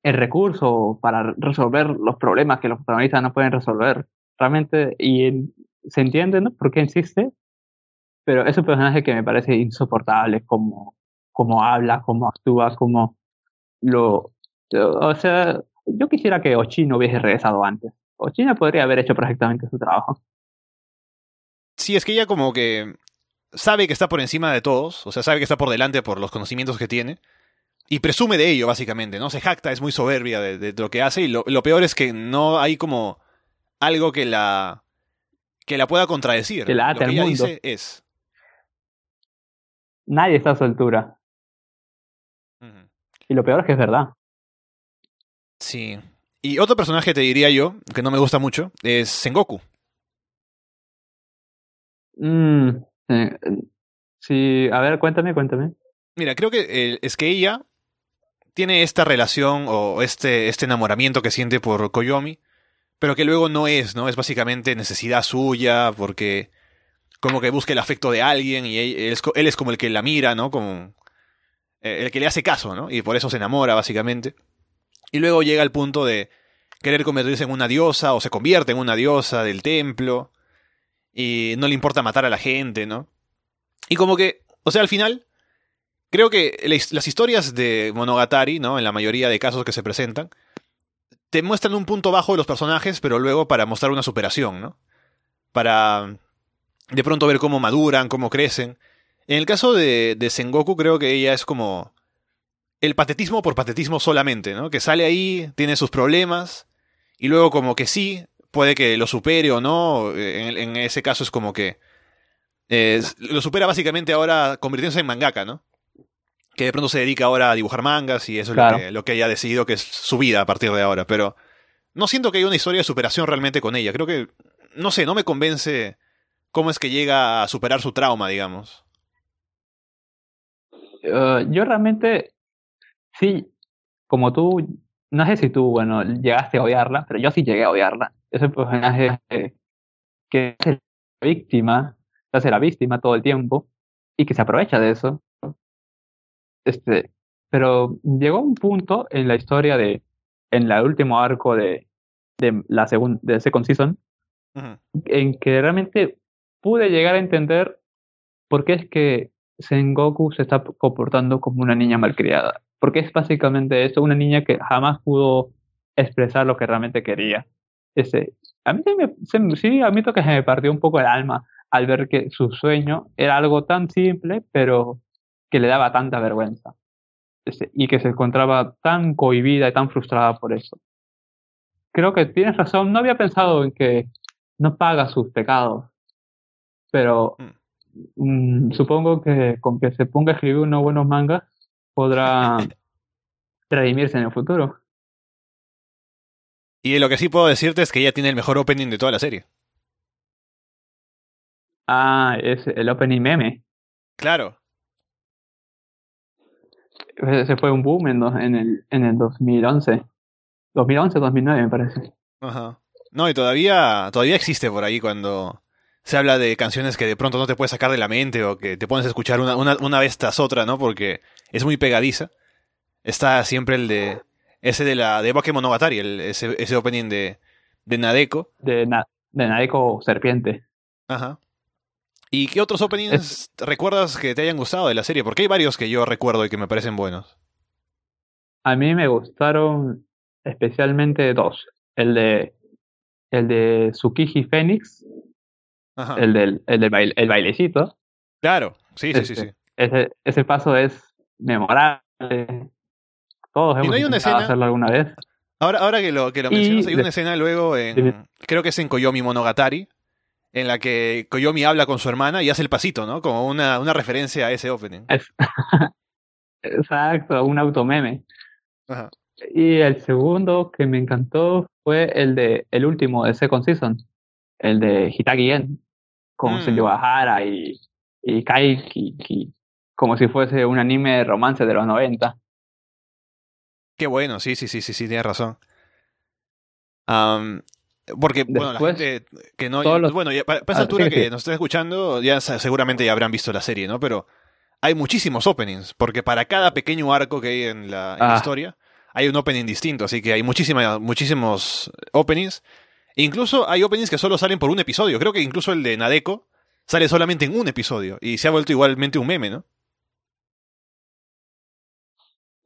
el recurso para resolver los problemas que los protagonistas no pueden resolver. Realmente, y se entiende, ¿no? Por qué insiste, pero es un personaje que me parece insoportable, como, como habla, como actúa, como lo... O sea, yo quisiera que Ochino hubiese regresado antes. Ochino podría haber hecho perfectamente su trabajo. Sí, es que ella como que sabe que está por encima de todos, o sea, sabe que está por delante por los conocimientos que tiene, y presume de ello, básicamente, ¿no? Se jacta, es muy soberbia de, lo que hace, y lo, peor es que no hay como algo que la que la pueda contradecir. Que la lo que ella dice es. Nadie está a su altura. Y lo peor es que es verdad. Sí. Y otro personaje, te diría yo, que no me gusta mucho, es Sengoku. Mm, sí, a ver, cuéntame, cuéntame. Mira, creo que es que ella tiene esta relación o este, este enamoramiento que siente por Koyomi, pero que luego no es, ¿no? Es básicamente necesidad suya, porque como que busca el afecto de alguien y él, es, como el que la mira, ¿no? Como eh, el que le hace caso, ¿no? Y por eso se enamora, básicamente. Y luego llega al punto de querer convertirse en una diosa o se convierte en una diosa del templo y no le importa matar a la gente, ¿no? Y como que, o sea, al final, creo que las historias de Monogatari, ¿no? En la mayoría de casos que se presentan, te muestran un punto bajo de los personajes, pero luego para mostrar una superación, ¿no? Para de pronto ver cómo maduran, cómo crecen. En el caso de, de Sengoku, creo que ella es como el patetismo por patetismo solamente, ¿no? Que sale ahí, tiene sus problemas, y luego como que sí, puede que lo supere o no. En, ese caso es como que eh, lo supera básicamente ahora convirtiéndose en mangaka, ¿no? Que de pronto se dedica ahora a dibujar mangas y eso es lo, que, lo que ella ha decidido que es su vida a partir de ahora. Pero no siento que haya una historia de superación realmente con ella. Creo que, no sé, no me convence cómo es que llega a superar su trauma, digamos. Uh, yo realmente, sí, como tú, no sé si tú, bueno, llegaste a odiarla, pero yo sí llegué a odiarla ese personaje que es la víctima, se hace la víctima todo el tiempo y que se aprovecha de eso. Este, pero llegó un punto en la historia de, en el último arco de, de la segunda, de Second Season, en que realmente pude llegar a entender por qué es que Sengoku se está comportando como una niña malcriada. Porque es básicamente eso, una niña que jamás pudo expresar lo que realmente quería. Ese, a mí me, sí admito que se me partió un poco el alma al ver que su sueño era algo tan simple, pero que le daba tanta vergüenza. Ese, y que se encontraba tan cohibida y tan frustrada por eso. Creo que tienes razón, no había pensado en que no paga sus pecados, pero mm. Mm, supongo que con que se ponga a escribir unos buenos mangas podrá redimirse en el futuro. Y lo que sí puedo decirte es que ella tiene el mejor opening de toda la serie. Ah, es el opening meme. Claro. Ese fue un boom en, en, el, en el 2011. 2011, 2009 me parece. Ajá. No, y todavía, todavía existe por ahí cuando se habla de canciones que de pronto no te puedes sacar de la mente o que te pones a escuchar una, una, una vez tras otra, ¿no? Porque es muy pegadiza. Está siempre el de ese de la de Bakemonogatari, el, ese, ese opening de, de Nadeko. De, de Nadeko Serpiente. Ajá. ¿Y qué otros openings recuerdas que te hayan gustado de la serie? Porque hay varios que yo recuerdo y que me parecen buenos. A mí me gustaron especialmente dos. El de el de Tsukiji Phoenix. Ajá. El del, el del el bailecito. Claro, sí, sí, sí, sí. Ese, ese paso es memorable. Todos hemos intentado hacerlo alguna vez. Ahora, ahora que lo, que lo mencionas, hay una escena luego en. Creo que es en Koyomi Monogatari. En la que Koyomi habla con su hermana y hace el pasito, ¿no? Como una, una referencia a ese opening. Exacto, un automeme. Ajá. Y el segundo que me encantó fue el de el último de Second Season, el de Hitagi En, con mm. y, y Kaiki, como si fuese un anime de romance de los 90. Qué bueno, sí, sí, sí, sí, sí, tienes razón. porque, bueno, la gente que no. Bueno, para, esa ah, altura que nos estén escuchando, ya seguramente ya habrán visto la serie, ¿no? Pero hay muchísimos openings, porque para cada pequeño arco que hay en la, en la Ah. historia, hay un opening distinto, así que hay muchísima, muchísimos openings. Incluso hay openings que solo salen por un episodio. Creo que incluso el de Nadeko sale solamente en un episodio y se ha vuelto igualmente un meme, ¿no?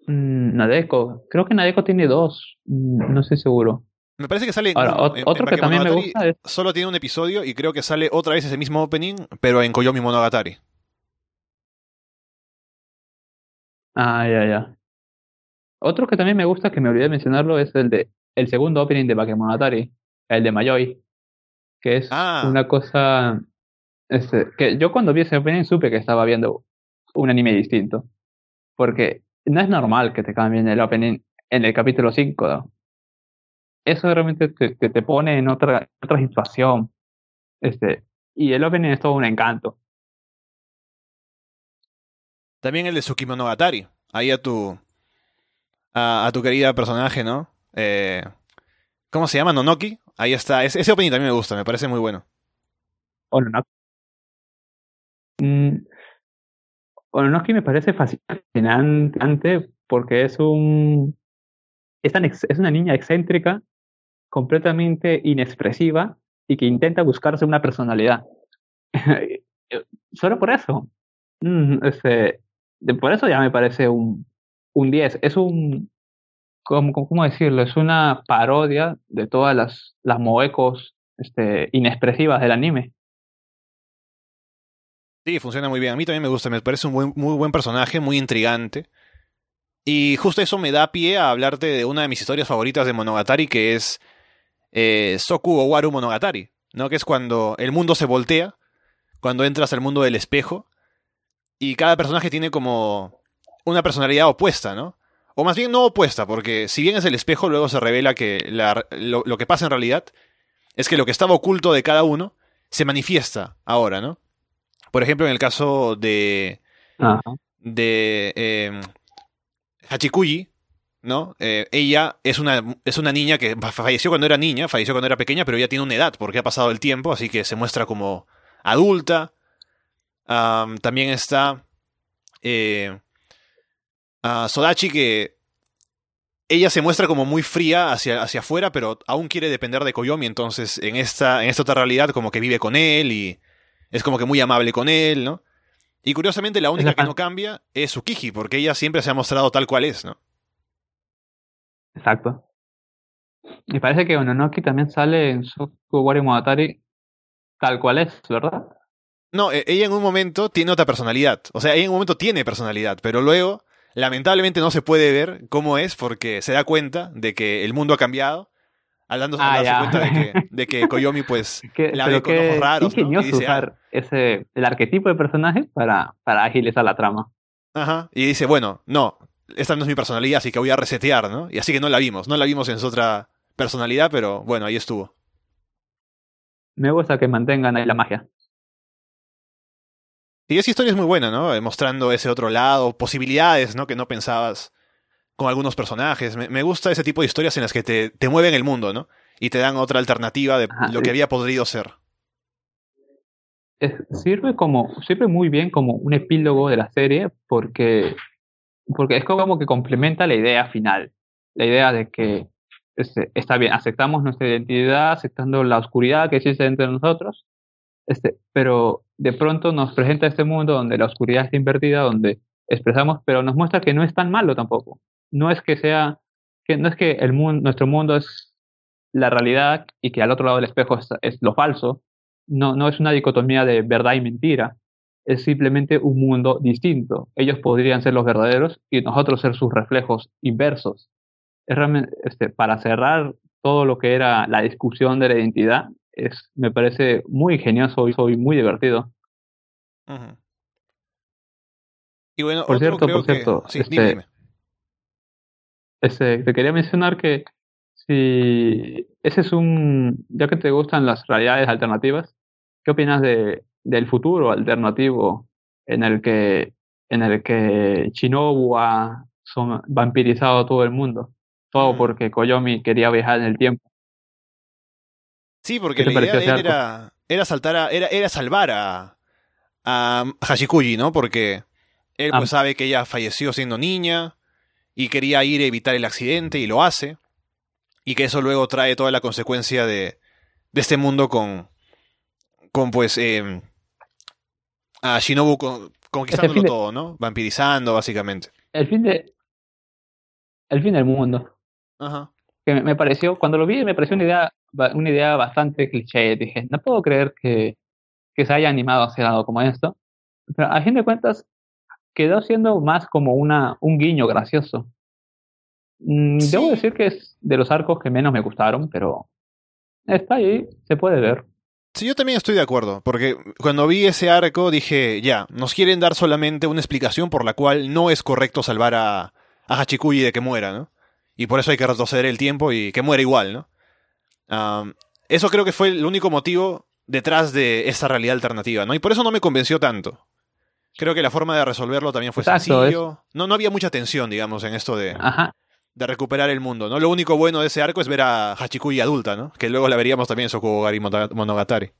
Mm, Nadeko, creo que Nadeko tiene dos, mm, no estoy seguro. Me parece que sale Ahora, En- otro que también me gusta es Solo tiene un episodio y creo que sale otra vez ese mismo opening, pero en Koyomi Monogatari. Ah, ya, ya. Otro que también me gusta, que me olvidé de mencionarlo, es el de el segundo opening de Bakemonogatari, el de Mayoi, que es Ah. una cosa este, que yo cuando vi ese opening supe que estaba viendo un anime distinto, porque no es normal que te cambien el opening en el capítulo 5. ¿no? Eso realmente te, te, te pone en otra, otra situación. Este, y el opening es todo un encanto. También el de Tsukimonogatari. Ahí a tu. A, a tu querida personaje, ¿no? Eh, ¿Cómo se llama? Nonoki. Ahí está. Ese, opening también me gusta, me parece muy bueno. Ononoki. Mm, Ononoki me parece fascinante porque es un es, tan ex- es una niña excéntrica, completamente inexpresiva y que intenta buscarse una personalidad. Solo por eso. Mm, este, por eso ya me parece un, un 10. Es un, ¿cómo, cómo decirlo? Es una parodia de todas las, las moecos este, inexpresivas del anime. Sí, funciona muy bien. A mí también me gusta, me parece un buen- muy buen personaje, muy intrigante. Y justo eso me da pie a hablarte de una de mis historias favoritas de Monogatari, que es eh, Soku Owaru Monogatari, ¿no? Que es cuando el mundo se voltea, cuando entras al mundo del espejo, y cada personaje tiene como una personalidad opuesta, ¿no? O más bien no opuesta, porque si bien es el espejo, luego se revela que la- lo, lo que pasa en realidad es que lo que estaba oculto de cada uno se manifiesta ahora, ¿no? Por ejemplo, en el caso de, Ajá. de eh, Hachikuji, ¿no? Eh, ella es una, es una niña que fa- falleció cuando era niña, falleció cuando era pequeña, pero ya tiene una edad porque ha pasado el tiempo, así que se muestra como adulta. Am, también está eh, Sodachi, que ella se muestra como muy fría hacia, hacia afuera, pero aún quiere depender de Koyomi, entonces en esta, en esta otra realidad como que vive con él y es como que muy amable con él, ¿no? Y curiosamente la única la que no cambia es Tsukiji, porque ella siempre se ha mostrado tal cual es, ¿no? Exacto. Y parece que Ononoki también sale en Soku Wari Monogatari tal cual es, ¿verdad? No, e- ella en un momento tiene otra personalidad. O sea, ella en un momento tiene personalidad, pero luego, lamentablemente, no se puede ver cómo es porque se da cuenta de que el mundo ha cambiado. Al dándose, Ah, darse cuenta de que, de que Koyomi, pues, Que, la ve con qué ojos raros, ¿no? Y ingenioso dice, ah, usar ese, el arquetipo de personaje para, para agilizar la trama. ajá. Y dice, bueno, no, esta no es mi personalidad, así que voy a resetear, ¿no? Y así que no la vimos. No la vimos en su otra personalidad, pero bueno, ahí estuvo. Me gusta que mantengan ahí la magia. Y esa historia es muy buena, ¿no? Eh, Mostrando ese otro lado, posibilidades, ¿no? Que no pensabas con algunos personajes. Me, me gusta ese tipo de historias en las que te, te mueven el mundo, ¿no? Y te dan otra alternativa de Ajá, lo que eh. había podido ser. Es- sirve como, sirve muy bien como un epílogo de la serie porque, porque es como que complementa la idea final. La idea de que este, está bien, aceptamos nuestra identidad, aceptando la oscuridad que existe entre nosotros, este, pero de pronto nos presenta este mundo donde la oscuridad está invertida, donde expresamos, pero nos muestra que no es tan malo tampoco. No es que sea, que no es que el mundo, nuestro mundo es la realidad y que al otro lado del espejo es, lo falso. No, no es una dicotomía de verdad y mentira. Es simplemente un mundo distinto. Ellos podrían ser los verdaderos y nosotros ser sus reflejos inversos. Es realmente, este, para cerrar todo lo que era la discusión de la identidad, es, me parece muy ingenioso y soy muy divertido. Y bueno, Por otro cierto, creo por que- cierto, Sí, este- dime, dime. Este, te quería mencionar que si ese es un, ya que te gustan las realidades alternativas, ¿qué opinas de, del futuro alternativo en el que, en el que Shinobu ha som- vampirizado todo el mundo? Todo porque Koyomi quería viajar en el tiempo. Sí, porque ¿Qué la idea de él era, era saltar a, era, era salvar a, a Hashikuji, ¿no? Porque Él pues sabe que ella falleció siendo niña y quería ir a evitar el accidente y lo hace. Y que eso luego trae toda la consecuencia de, de este mundo con, con pues eh, a Shinobu conquistándolo todo, ¿no? Vampirizando, básicamente. El fin de. El fin del mundo. Ajá. Que me, pareció, cuando lo vi, me pareció una idea, una idea bastante cliché. Dije, no puedo creer que, que se haya animado a hacer algo como esto. Pero a fin de cuentas, quedó siendo más como una, un guiño gracioso. Mm, debo decir que es de los arcos que menos me gustaron, pero está ahí, se puede ver. Sí, yo también estoy de acuerdo, porque cuando vi ese arco dije, ya, nos quieren dar solamente una explicación por la cual no es correcto salvar a, a Hachikuyi de que muera, ¿no? Y por eso hay que retroceder el tiempo y que muera igual, ¿no? Eso creo que fue el único motivo detrás de esta realidad alternativa, ¿no? Y por eso no me convenció tanto. Creo que la forma de resolverlo también fue sencillo. No, no había mucha tensión, digamos, en esto de, de recuperar el mundo, ¿no? Lo único bueno de ese arco es ver a Hachikuyi adulta, ¿no? Que luego la veríamos también en Sokugari Monogatari.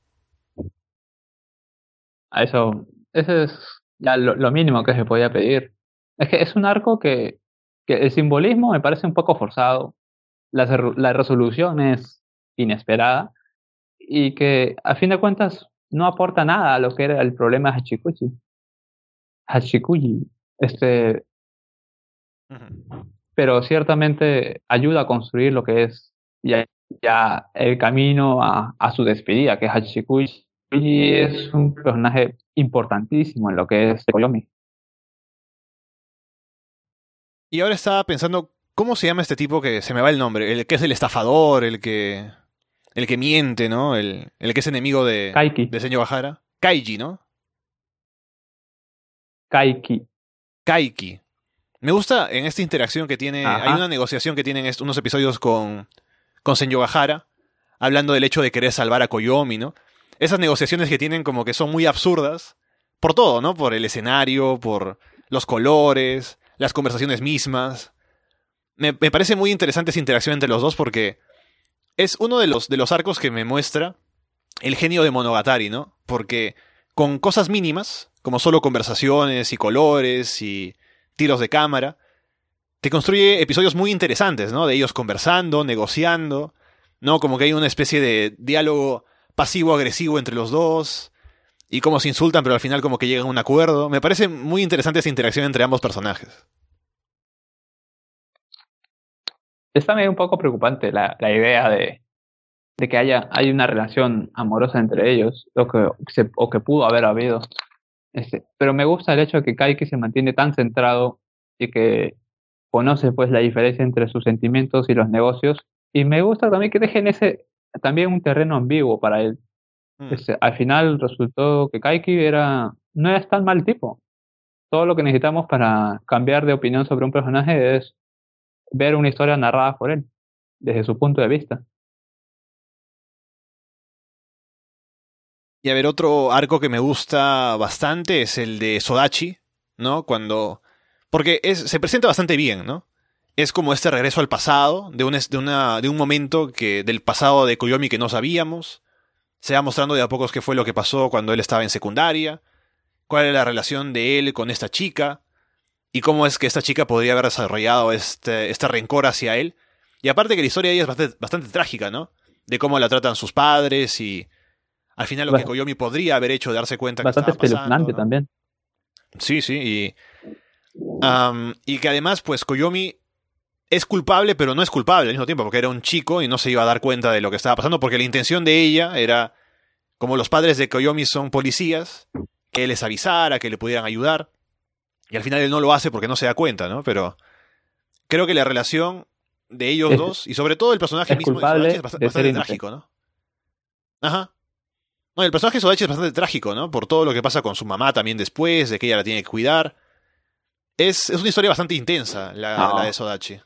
A eso, eso es ya lo, mínimo que se podía pedir. Es que es un arco que, que el simbolismo me parece un poco forzado, la, la resolución es inesperada y que a fin de cuentas no aporta nada a lo que era el problema de Hachikuchi. Hachikuyi, este, pero ciertamente ayuda a construir lo que es ya, ya el camino a, a, su despedida, que Hachikuji es un personaje importantísimo en lo que es Koyomi. Y ahora estaba pensando, ¿cómo se llama este tipo que se me va el nombre? El que es el estafador, el que el que miente, ¿no? El, el que es enemigo de, Kaiki. de Señor Bajara. Kaiji, ¿no? Kaiki. Kaiki. Me gusta en esta interacción que tiene. Hay una negociación que tienen unos episodios con, con Senyogahara, hablando del hecho de querer salvar a Koyomi, ¿no? Esas negociaciones que tienen como que son muy absurdas. Por todo, ¿no? Por el escenario, por los colores, las conversaciones mismas. Me, me parece muy interesante esa interacción entre los dos porque es uno de los, de los arcos que me muestra el genio de Monogatari, ¿no? Porque con cosas mínimas, como solo conversaciones y colores y tiros de cámara, te construye episodios muy interesantes, ¿no? De ellos conversando, negociando, ¿no? Como que hay una especie de diálogo pasivo-agresivo entre los dos, y cómo se insultan, pero al final como que llegan a un acuerdo. Me parece muy interesante esa interacción entre ambos personajes. Está medio un poco preocupante la, la idea de, de, que haya hay una relación amorosa entre ellos, o que, o que pudo haber habido. Este, pero me gusta el hecho de que Kaiki se mantiene tan centrado y que conoce pues la diferencia entre sus sentimientos y los negocios. Y me gusta también que dejen ese también un terreno ambiguo para él. Mm. Este, al final resultó que Kaiki era no es tan mal tipo. Todo lo que necesitamos para cambiar de opinión sobre un personaje es ver una historia narrada por él, desde su punto de vista. Y a ver, otro arco que me gusta bastante es el de Sodachi, ¿no? Cuando... Porque es, se presenta bastante bien, ¿no? Es como este regreso al pasado, de un, de, una, de un momento que, del pasado de Koyomi que no sabíamos. Se va mostrando de a pocos qué fue lo que pasó cuando él estaba en secundaria, cuál era la relación de él con esta chica, y cómo es que esta chica podría haber desarrollado este, este rencor hacia él. Y aparte que la historia de ella es bastante, bastante trágica, ¿no? De cómo la tratan sus padres y al final lo que Koyomi podría haber hecho de darse cuenta Bastante que estaba pasando, también. Sí, sí, y, y que además, pues Koyomi es culpable, pero no es culpable al mismo tiempo, porque era un chico y no se iba a dar cuenta de lo que estaba pasando, porque la intención de ella era, como los padres de Koyomi son policías, que él les avisara, que le pudieran ayudar, y al final él no lo hace porque no se da cuenta, ¿no? Pero creo que la relación de ellos dos, y sobre todo el personaje mismo de es bastante, trágico, ¿no? Ajá. No, el personaje de Sodachi es bastante trágico, ¿no? Por todo lo que pasa con su mamá también después, de que ella la tiene que cuidar. Es, es una historia bastante intensa, la, la de Sodachi.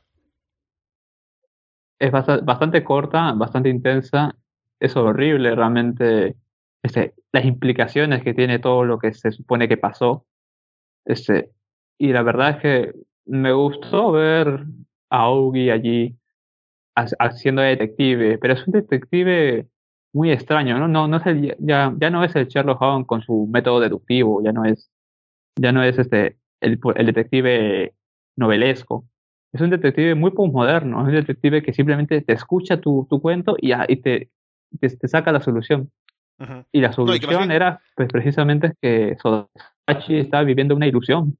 Es bastante corta, bastante intensa. Es horrible realmente este, las implicaciones que tiene todo lo que se supone que pasó. Este, y la verdad es que me gustó ver a Augie allí haciendo detective, pero es un detective muy extraño, ¿no? No, no es el, ya, ya no es el Sherlock Holmes con su método deductivo, ya no es, ya no es este el, el detective novelesco. Es un detective muy postmoderno, es un detective que simplemente te escucha tu, tu cuento y, y te, te, saca la solución. Y la solución era pues, precisamente que Sodachi estaba viviendo una ilusión,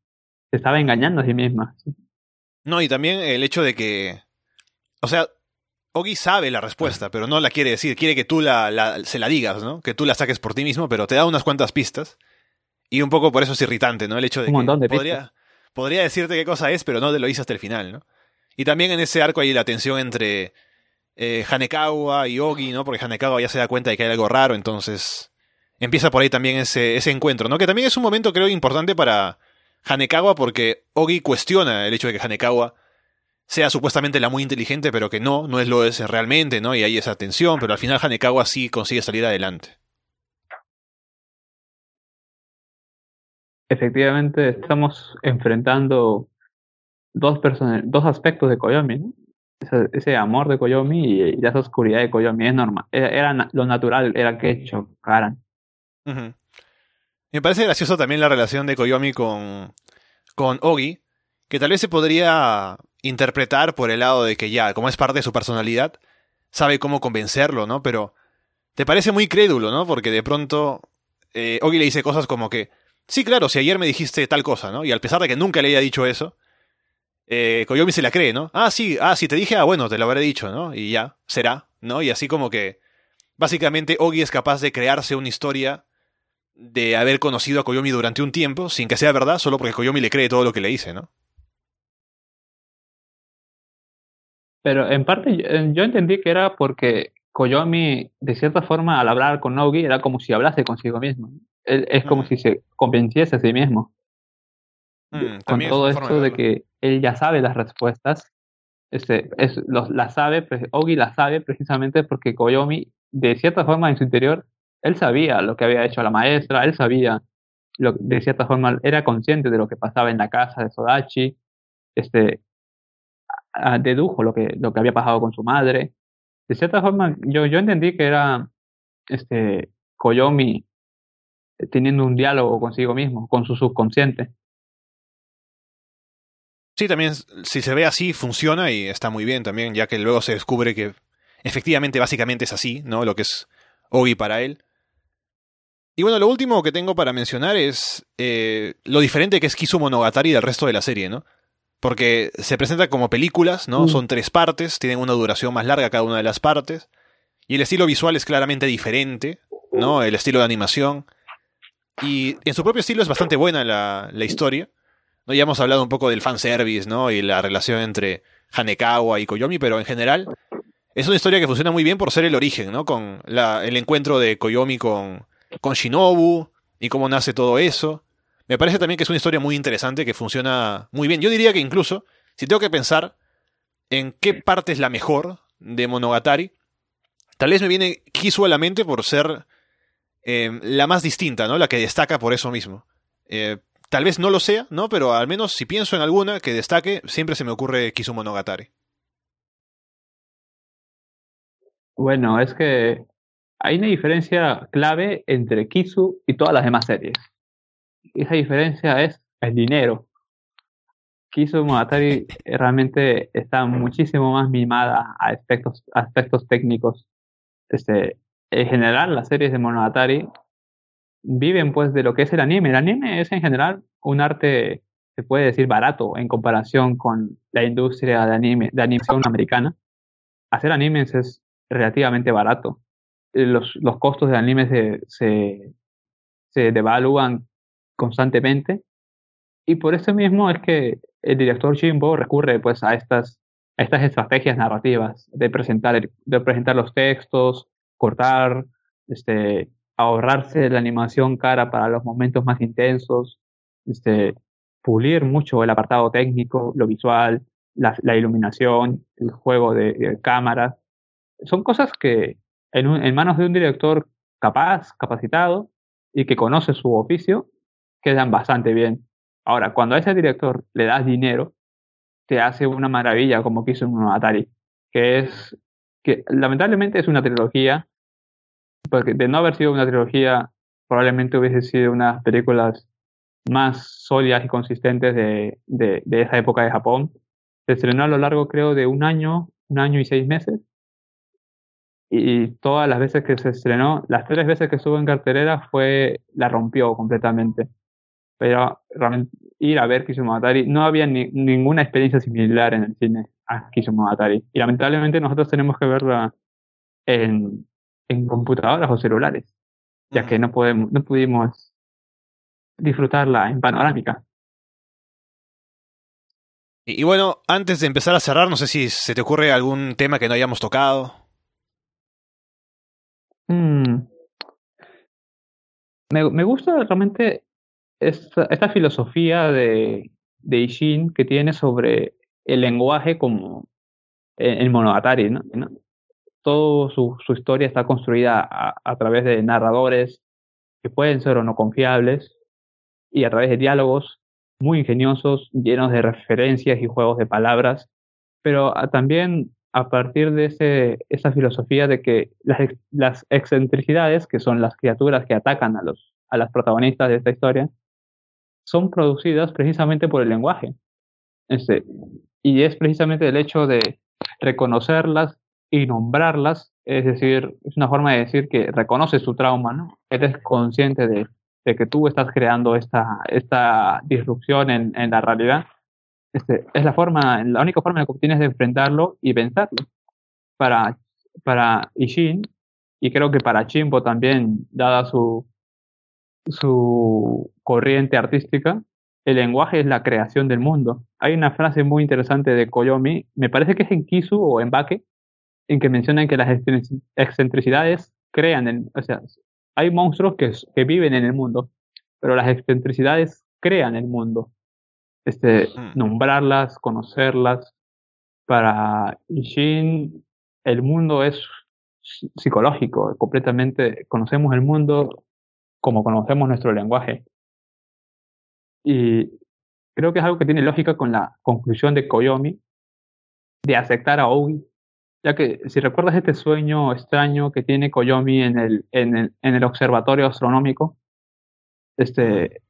se estaba engañando a sí misma. No, y también el hecho de que, o sea, Ogi sabe la respuesta, pero no la quiere decir, quiere que tú la, se la digas, ¿no? Que tú la saques por ti mismo, pero te da unas cuantas pistas. Y un poco por eso es irritante, ¿no? El hecho de un montón de podría, podría decirte qué cosa es, pero no te lo hice hasta el final, ¿no? Y también en ese arco hay la tensión entre eh, Hanekawa y Ogi, ¿no? Porque Hanekawa ya se da cuenta de que hay algo raro, entonces empieza por ahí también ese, ese encuentro, ¿no? Que también es un momento, creo, importante para Hanekawa porque Ogi cuestiona el hecho de que Hanekawa sea supuestamente la muy inteligente, pero que no, no es lo es realmente, ¿no? Y hay esa tensión, pero al final Hanekawa sí consigue salir adelante. Efectivamente, estamos enfrentando dos, dos aspectos de Koyomi, ¿no? ese, amor de Koyomi y, esa oscuridad de Koyomi es normal. Era, lo natural, era que chocaran. Me parece gracioso también la relación de Koyomi con, con Ogi, que tal vez se podría interpretar por el lado de que ya, como es parte de su personalidad, sabe cómo convencerlo, ¿no? Pero te parece muy crédulo, ¿no? Porque de pronto eh, Ogi le dice cosas como que, sí, claro, si ayer me dijiste tal cosa, ¿no? Y al pesar de que nunca le haya dicho eso, eh, Koyomi se la cree, ¿no? Ah, sí, ah, si te dije, ah, bueno, te lo habré dicho, ¿no? Y ya, será, ¿no? Y así como que, básicamente, Ogi es capaz de crearse una historia de haber conocido a Koyomi durante un tiempo, sin que sea verdad, solo porque Koyomi le cree todo lo que le dice, ¿no? Pero en parte yo entendí que era porque Koyomi, de cierta forma, al hablar con Ogi, era como si hablase consigo mismo. Es, como mm. si se convenciese a sí mismo. Mm, con todo esto de que él ya sabe las respuestas. Este, es, los, la sabe, Ogi la sabe precisamente porque Koyomi, de cierta forma en su interior, él sabía lo que había hecho la maestra, él sabía, lo, de cierta forma, era consciente de lo que pasaba en la casa de Sodachi, este, dedujo lo que, lo que había pasado con su madre. De cierta forma, yo, yo entendí que era este, Koyomi teniendo un diálogo consigo mismo, con su subconsciente. Sí, también si se ve así funciona y está muy bien también, ya que luego se descubre que efectivamente básicamente es así, ¿no? Lo que es Ogi para él. Y bueno, lo último que tengo para mencionar es eh, lo diferente que es Kisu Monogatari del resto de la serie, ¿no? Porque se presenta como películas, ¿no? Mm. Son tres partes, tienen una duración más larga cada una de las partes. Y el estilo visual es claramente diferente, ¿no? El estilo de animación. Y en su propio estilo es bastante buena la, la historia. ¿no? Ya hemos hablado un poco del fanservice, ¿no? Y la relación entre Hanekawa y Koyomi, pero en general es una historia que funciona muy bien por ser el origen, ¿no? Con la, el encuentro de Koyomi con, con Shinobu y cómo nace todo eso. Me parece también que es una historia muy interesante que funciona muy bien. Yo diría que incluso, si tengo que pensar en qué parte es la mejor de Monogatari, tal vez me viene Kisu a la mente por ser eh, la más distinta, ¿no? La que destaca por eso mismo. Eh, Tal vez no lo sea, ¿no? Pero al menos si pienso en alguna que destaque, siempre se me ocurre Kisu Monogatari. Bueno, es que hay una diferencia clave entre Kisu y todas las demás series. Esa diferencia es el dinero. Kisu Monogatari realmente está muchísimo más mimada a aspectos, aspectos técnicos. Este, en general, las series de Monogatari viven pues de lo que es el anime. El anime es en general un arte, se puede decir, barato en comparación con la industria de, anime, de animación americana. Hacer animes es relativamente barato. Eh, los, los costos de anime se, se, devalúan constantemente y por eso mismo es que el director Jimbo recurre pues a estas, a estas estrategias narrativas de presentar, de presentar los textos, cortar, este, ahorrarse la animación cara para los momentos más intensos, este, pulir mucho el apartado técnico, lo visual, la, iluminación, el juego de, cámaras. Son cosas que en, en manos de un director capaz, capacitado y que conoce su oficio, quedan bastante bien. Ahora, cuando a ese director le das dinero, te hace una maravilla como quiso un Atari, que es que lamentablemente es una trilogía porque de no haber sido una trilogía, probablemente hubiese sido unas películas más sólidas y consistentes de, de, de esa época de Japón. Se estrenó a lo largo, creo, de un año, un año y seis meses. Y todas las veces que se estrenó, las tres veces que estuvo en cartelera fue, la rompió completamente. Pero ir a ver Kisumogatari, no había ni, ninguna experiencia similar en el cine a Kisumogatari. Y lamentablemente nosotros tenemos que verla en, en computadoras o celulares, ya que no podemos, no pudimos disfrutarla en panorámica. Y, bueno, antes de empezar a cerrar, no sé si se te ocurre algún tema que no hayamos tocado. Mm. Me, gusta realmente esta, filosofía de, de Ishin que tiene sobre el lenguaje como el Monogatari, ¿no? Toda su, historia está construida a, a, través de narradores que pueden ser o no confiables y a través de diálogos muy ingeniosos, llenos de referencias y juegos de palabras, pero también a partir de ese, esa filosofía de que las, las excentricidades, que son las criaturas que atacan a, los, a las protagonistas de esta historia, son producidas precisamente por el lenguaje. Este, y es precisamente el hecho de reconocerlas y nombrarlas, es decir, es una forma de decir que reconoces tu trauma, ¿no? Eres consciente de, de que tú estás creando esta, esta disrupción en, en la realidad. Este, es la forma, la única forma que tienes de enfrentarlo y vencerlo. Para, para Ishin, y creo que para Chimbo también, dada su, su corriente artística, el lenguaje es la creación del mundo. Hay una frase muy interesante de Koyomi, me parece que es en Kisu o en Bake, en que mencionan que las excentricidades crean, el, o sea, hay monstruos que, que viven en el mundo, pero las excentricidades crean el mundo. Este, nombrarlas, conocerlas. Para Ishin, el mundo es psicológico, completamente conocemos el mundo como conocemos nuestro lenguaje. Y creo que es algo que tiene lógica con la conclusión de Koyomi de aceptar a Ogi, ya que si recuerdas este sueño extraño que tiene Koyomi en el, en el, en el observatorio astronómico, este,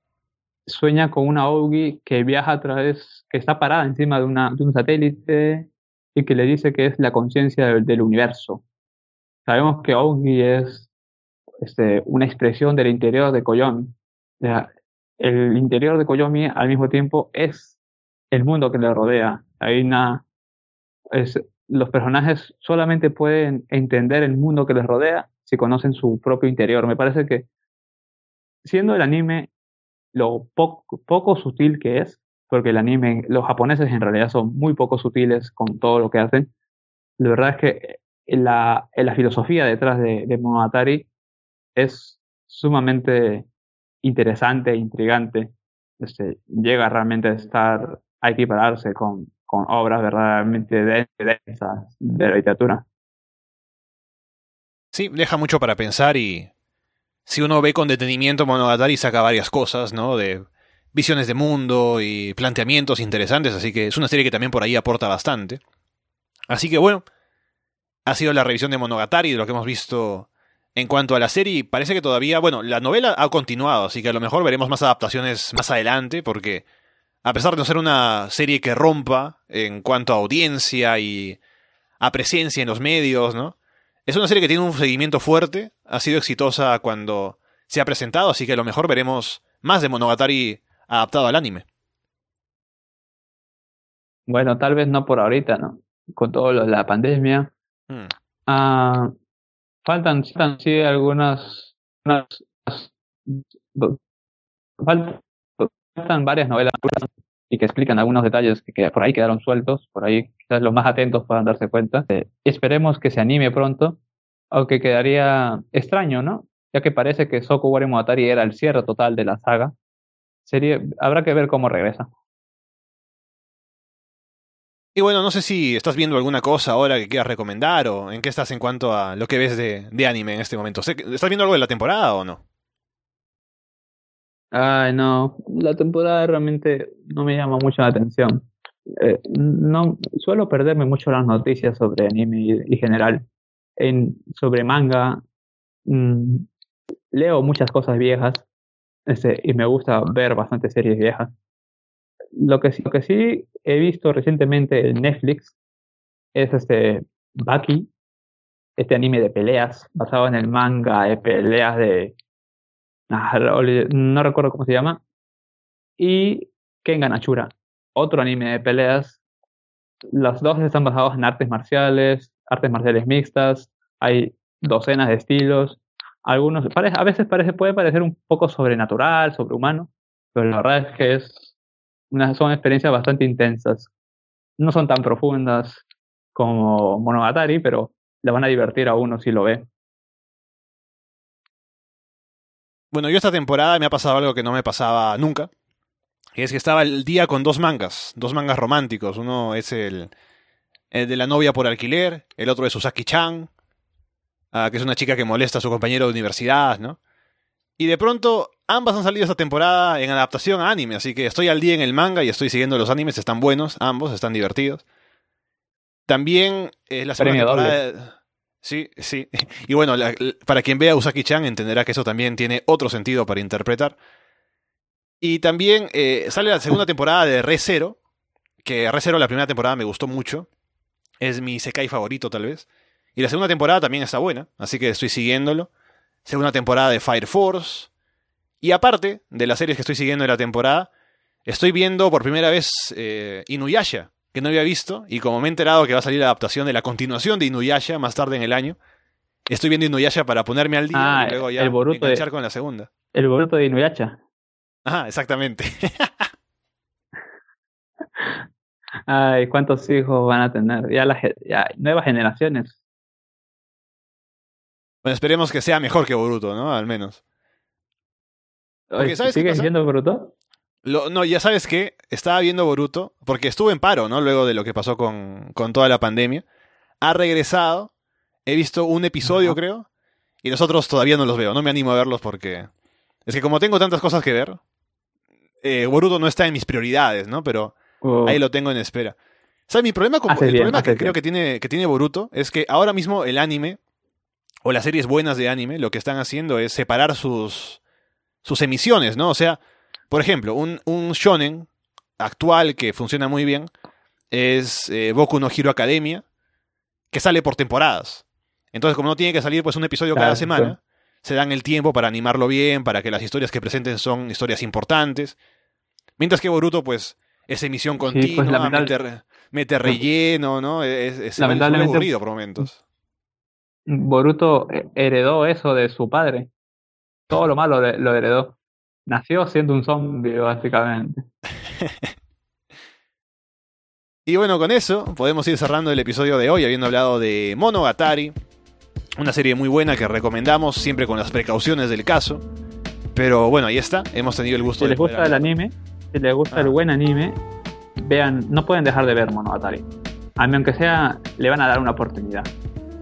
sueña con una Ogi que viaja a través, que está parada encima de, una, de un satélite y que le dice que es la conciencia del, universo. Sabemos que Ogi es este, una expresión del interior de Koyomi. el interior de Koyomi al mismo tiempo es el mundo que le rodea. Hay una, es, los personajes solamente pueden entender el mundo que les rodea si conocen su propio interior. Me parece que siendo el anime lo poco, poco sutil que es, porque el anime, los japoneses en realidad son muy poco sutiles con todo lo que hacen, la verdad es que la, la filosofía detrás de, de Monogatari es sumamente interesante e intrigante. Este, llega realmente a estar, a equipararse con, con obras verdaderamente densas de la literatura. Sí, deja mucho para pensar y si uno ve con detenimiento Monogatari saca varias cosas, ¿no? De visiones de mundo y planteamientos interesantes, así que es una serie que también por ahí aporta bastante. Así que bueno, ha sido la revisión de Monogatari, de lo que hemos visto en cuanto a la serie, parece que todavía, bueno, la novela ha continuado, así que a lo mejor veremos más adaptaciones más adelante, porque a pesar de no ser una serie que rompa en cuanto a audiencia y a presencia en los medios, ¿no? Es una serie que tiene un seguimiento fuerte, ha sido exitosa cuando se ha presentado, así que a lo mejor veremos más de Monogatari adaptado al anime. Bueno, tal vez no por ahorita, ¿no? Con todo lo de la pandemia. Hmm. Uh, faltan, faltan sí algunas, unas, faltan varias novelas y que explican algunos detalles que, que, por ahí quedaron sueltos, por ahí quizás los más atentos puedan darse cuenta. Eh, esperemos que se anime pronto, aunque quedaría extraño, ¿no? Ya que parece que Soku Wari Moatari era el cierre total de la saga. Sería, habrá que ver cómo regresa. Y bueno, no sé si estás viendo alguna cosa ahora que quieras recomendar o en qué estás en cuanto a lo que ves de, de anime en este momento. ¿Estás viendo algo de la temporada o no? Ay, no, la temporada realmente no me llama mucho la atención. Eh, no suelo perderme mucho las noticias sobre anime y, y general. Sobre manga, mmm, leo muchas cosas viejas, Este, y me gusta ver bastantes series viejas. Lo que, lo que sí he visto recientemente en Netflix es este Baki, este anime de peleas basado en el manga de peleas de ah, no recuerdo cómo se llama y Kengan Ashura, otro anime de peleas. Los dos están basados en artes marciales, artes marciales mixtas, hay docenas de estilos. Algunos, a veces parece, puede parecer un poco sobrenatural, sobrehumano, pero la verdad es que es una, son experiencias bastante intensas. No son tan profundas como Monogatari, pero le van a divertir a uno si lo ve. Bueno, yo esta temporada me ha pasado algo que no me pasaba nunca. Y es que estaba el día con dos mangas, dos mangas románticos. Uno es el, el de la novia por alquiler, el otro es Usaki-chan, ah, que es una chica que molesta a su compañero de universidad, ¿no? Y de pronto ambas han salido esta temporada en adaptación a anime, así que estoy al día en el manga y estoy siguiendo los animes, están buenos, ambos, están divertidos. También es la segunda temporada... Sí, sí. Y bueno, para quien vea Usaki-chan entenderá que eso también tiene otro sentido para interpretar. Y también eh, sale la segunda temporada de Re Zero, que Re Zero la primera temporada me gustó mucho. Es mi Sekai favorito tal vez. Y la segunda temporada también está buena, así que estoy siguiéndolo. Segunda temporada de Fire Force. Y aparte de las series que estoy siguiendo de la temporada, estoy viendo por primera vez eh, Inuyasha, que no había visto, y como me he enterado que va a salir la adaptación de la continuación de Inuyasha más tarde en el año, estoy viendo Inuyasha para ponerme al día ah, y luego ya el enganchar con la segunda. El Boruto de Inuyasha. Ajá, exactamente. Ay, ¿cuántos hijos van a tener? Ya, las, ya nuevas generaciones. Bueno, esperemos que sea mejor que Boruto, ¿no? Al menos. ¿Sigues viendo Boruto? no, ya sabes que estaba viendo Boruto, porque estuve en paro, ¿no? Luego de lo que pasó con, con toda la pandemia. Ha regresado, he visto un episodio, creo, y los otros todavía no los veo. No me animo a verlos porque... Es que como tengo tantas cosas que ver, eh, Boruto no está en mis prioridades, ¿no? Pero oh. ahí lo tengo en espera. ¿Sabes? Mi problema con el problema que creo que tiene, que tiene Boruto es que ahora mismo el anime, o las series buenas de anime, lo que están haciendo es separar sus, sus emisiones, ¿no? O sea, por ejemplo, un, un shonen actual que funciona muy bien es eh, Boku no Hero Academia, que sale por temporadas. Entonces, como no tiene que salir pues un episodio cada semana, se dan el tiempo para animarlo bien, para que las historias que presenten son historias importantes. Mientras que Boruto, pues, es emisión pues, continua, mete, relleno, ¿no? Es, es lamentablemente, aburrido por momentos. Boruto heredó eso de su padre. Todo lo malo lo heredó. Nació siendo un zombie, básicamente. y bueno, con eso podemos ir cerrando el episodio de hoy, habiendo hablado de Monogatari. Una serie muy buena que recomendamos, siempre con las precauciones del caso. Pero bueno, ahí está. Hemos tenido el gusto si les gusta el anime, si les gusta el ah. buen anime, vean, no pueden dejar de ver Monogatari. A mí, aunque sea, le van a dar una oportunidad.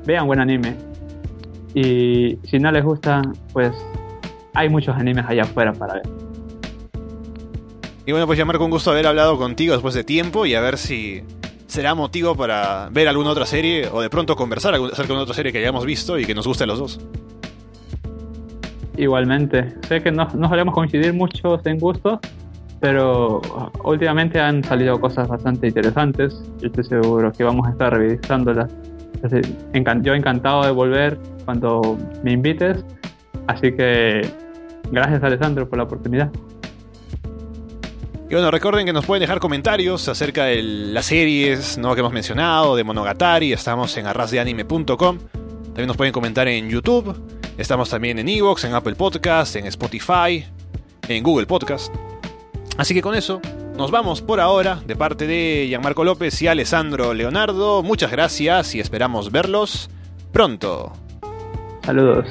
Vean buen anime. Y si no les gusta, pues hay muchos animes allá afuera para ver. Y bueno, pues llamar con gusto haber hablado contigo después de tiempo y a ver si será motivo para ver alguna otra serie o de pronto conversar acerca de una otra serie que hayamos visto y que nos guste a los dos. Igualmente, sé que no, no solemos coincidir muchos en gustos, pero últimamente han salido cosas bastante interesantes. Yo estoy seguro que vamos a estar revisándolas. Yo encantado de volver cuando me invites Así que gracias Alessandro por la oportunidad. Y bueno, recuerden que nos pueden dejar comentarios acerca de las series ¿no? que hemos mencionado, de Monogatari, estamos en arrasdeanime.com. También nos pueden comentar en YouTube, estamos también en Evox, en Apple Podcast, en Spotify, en Google Podcast. Así que con eso, nos vamos por ahora de parte de Gianmarco López y Alessandro Leonardo. Muchas gracias y esperamos verlos pronto. Saludos.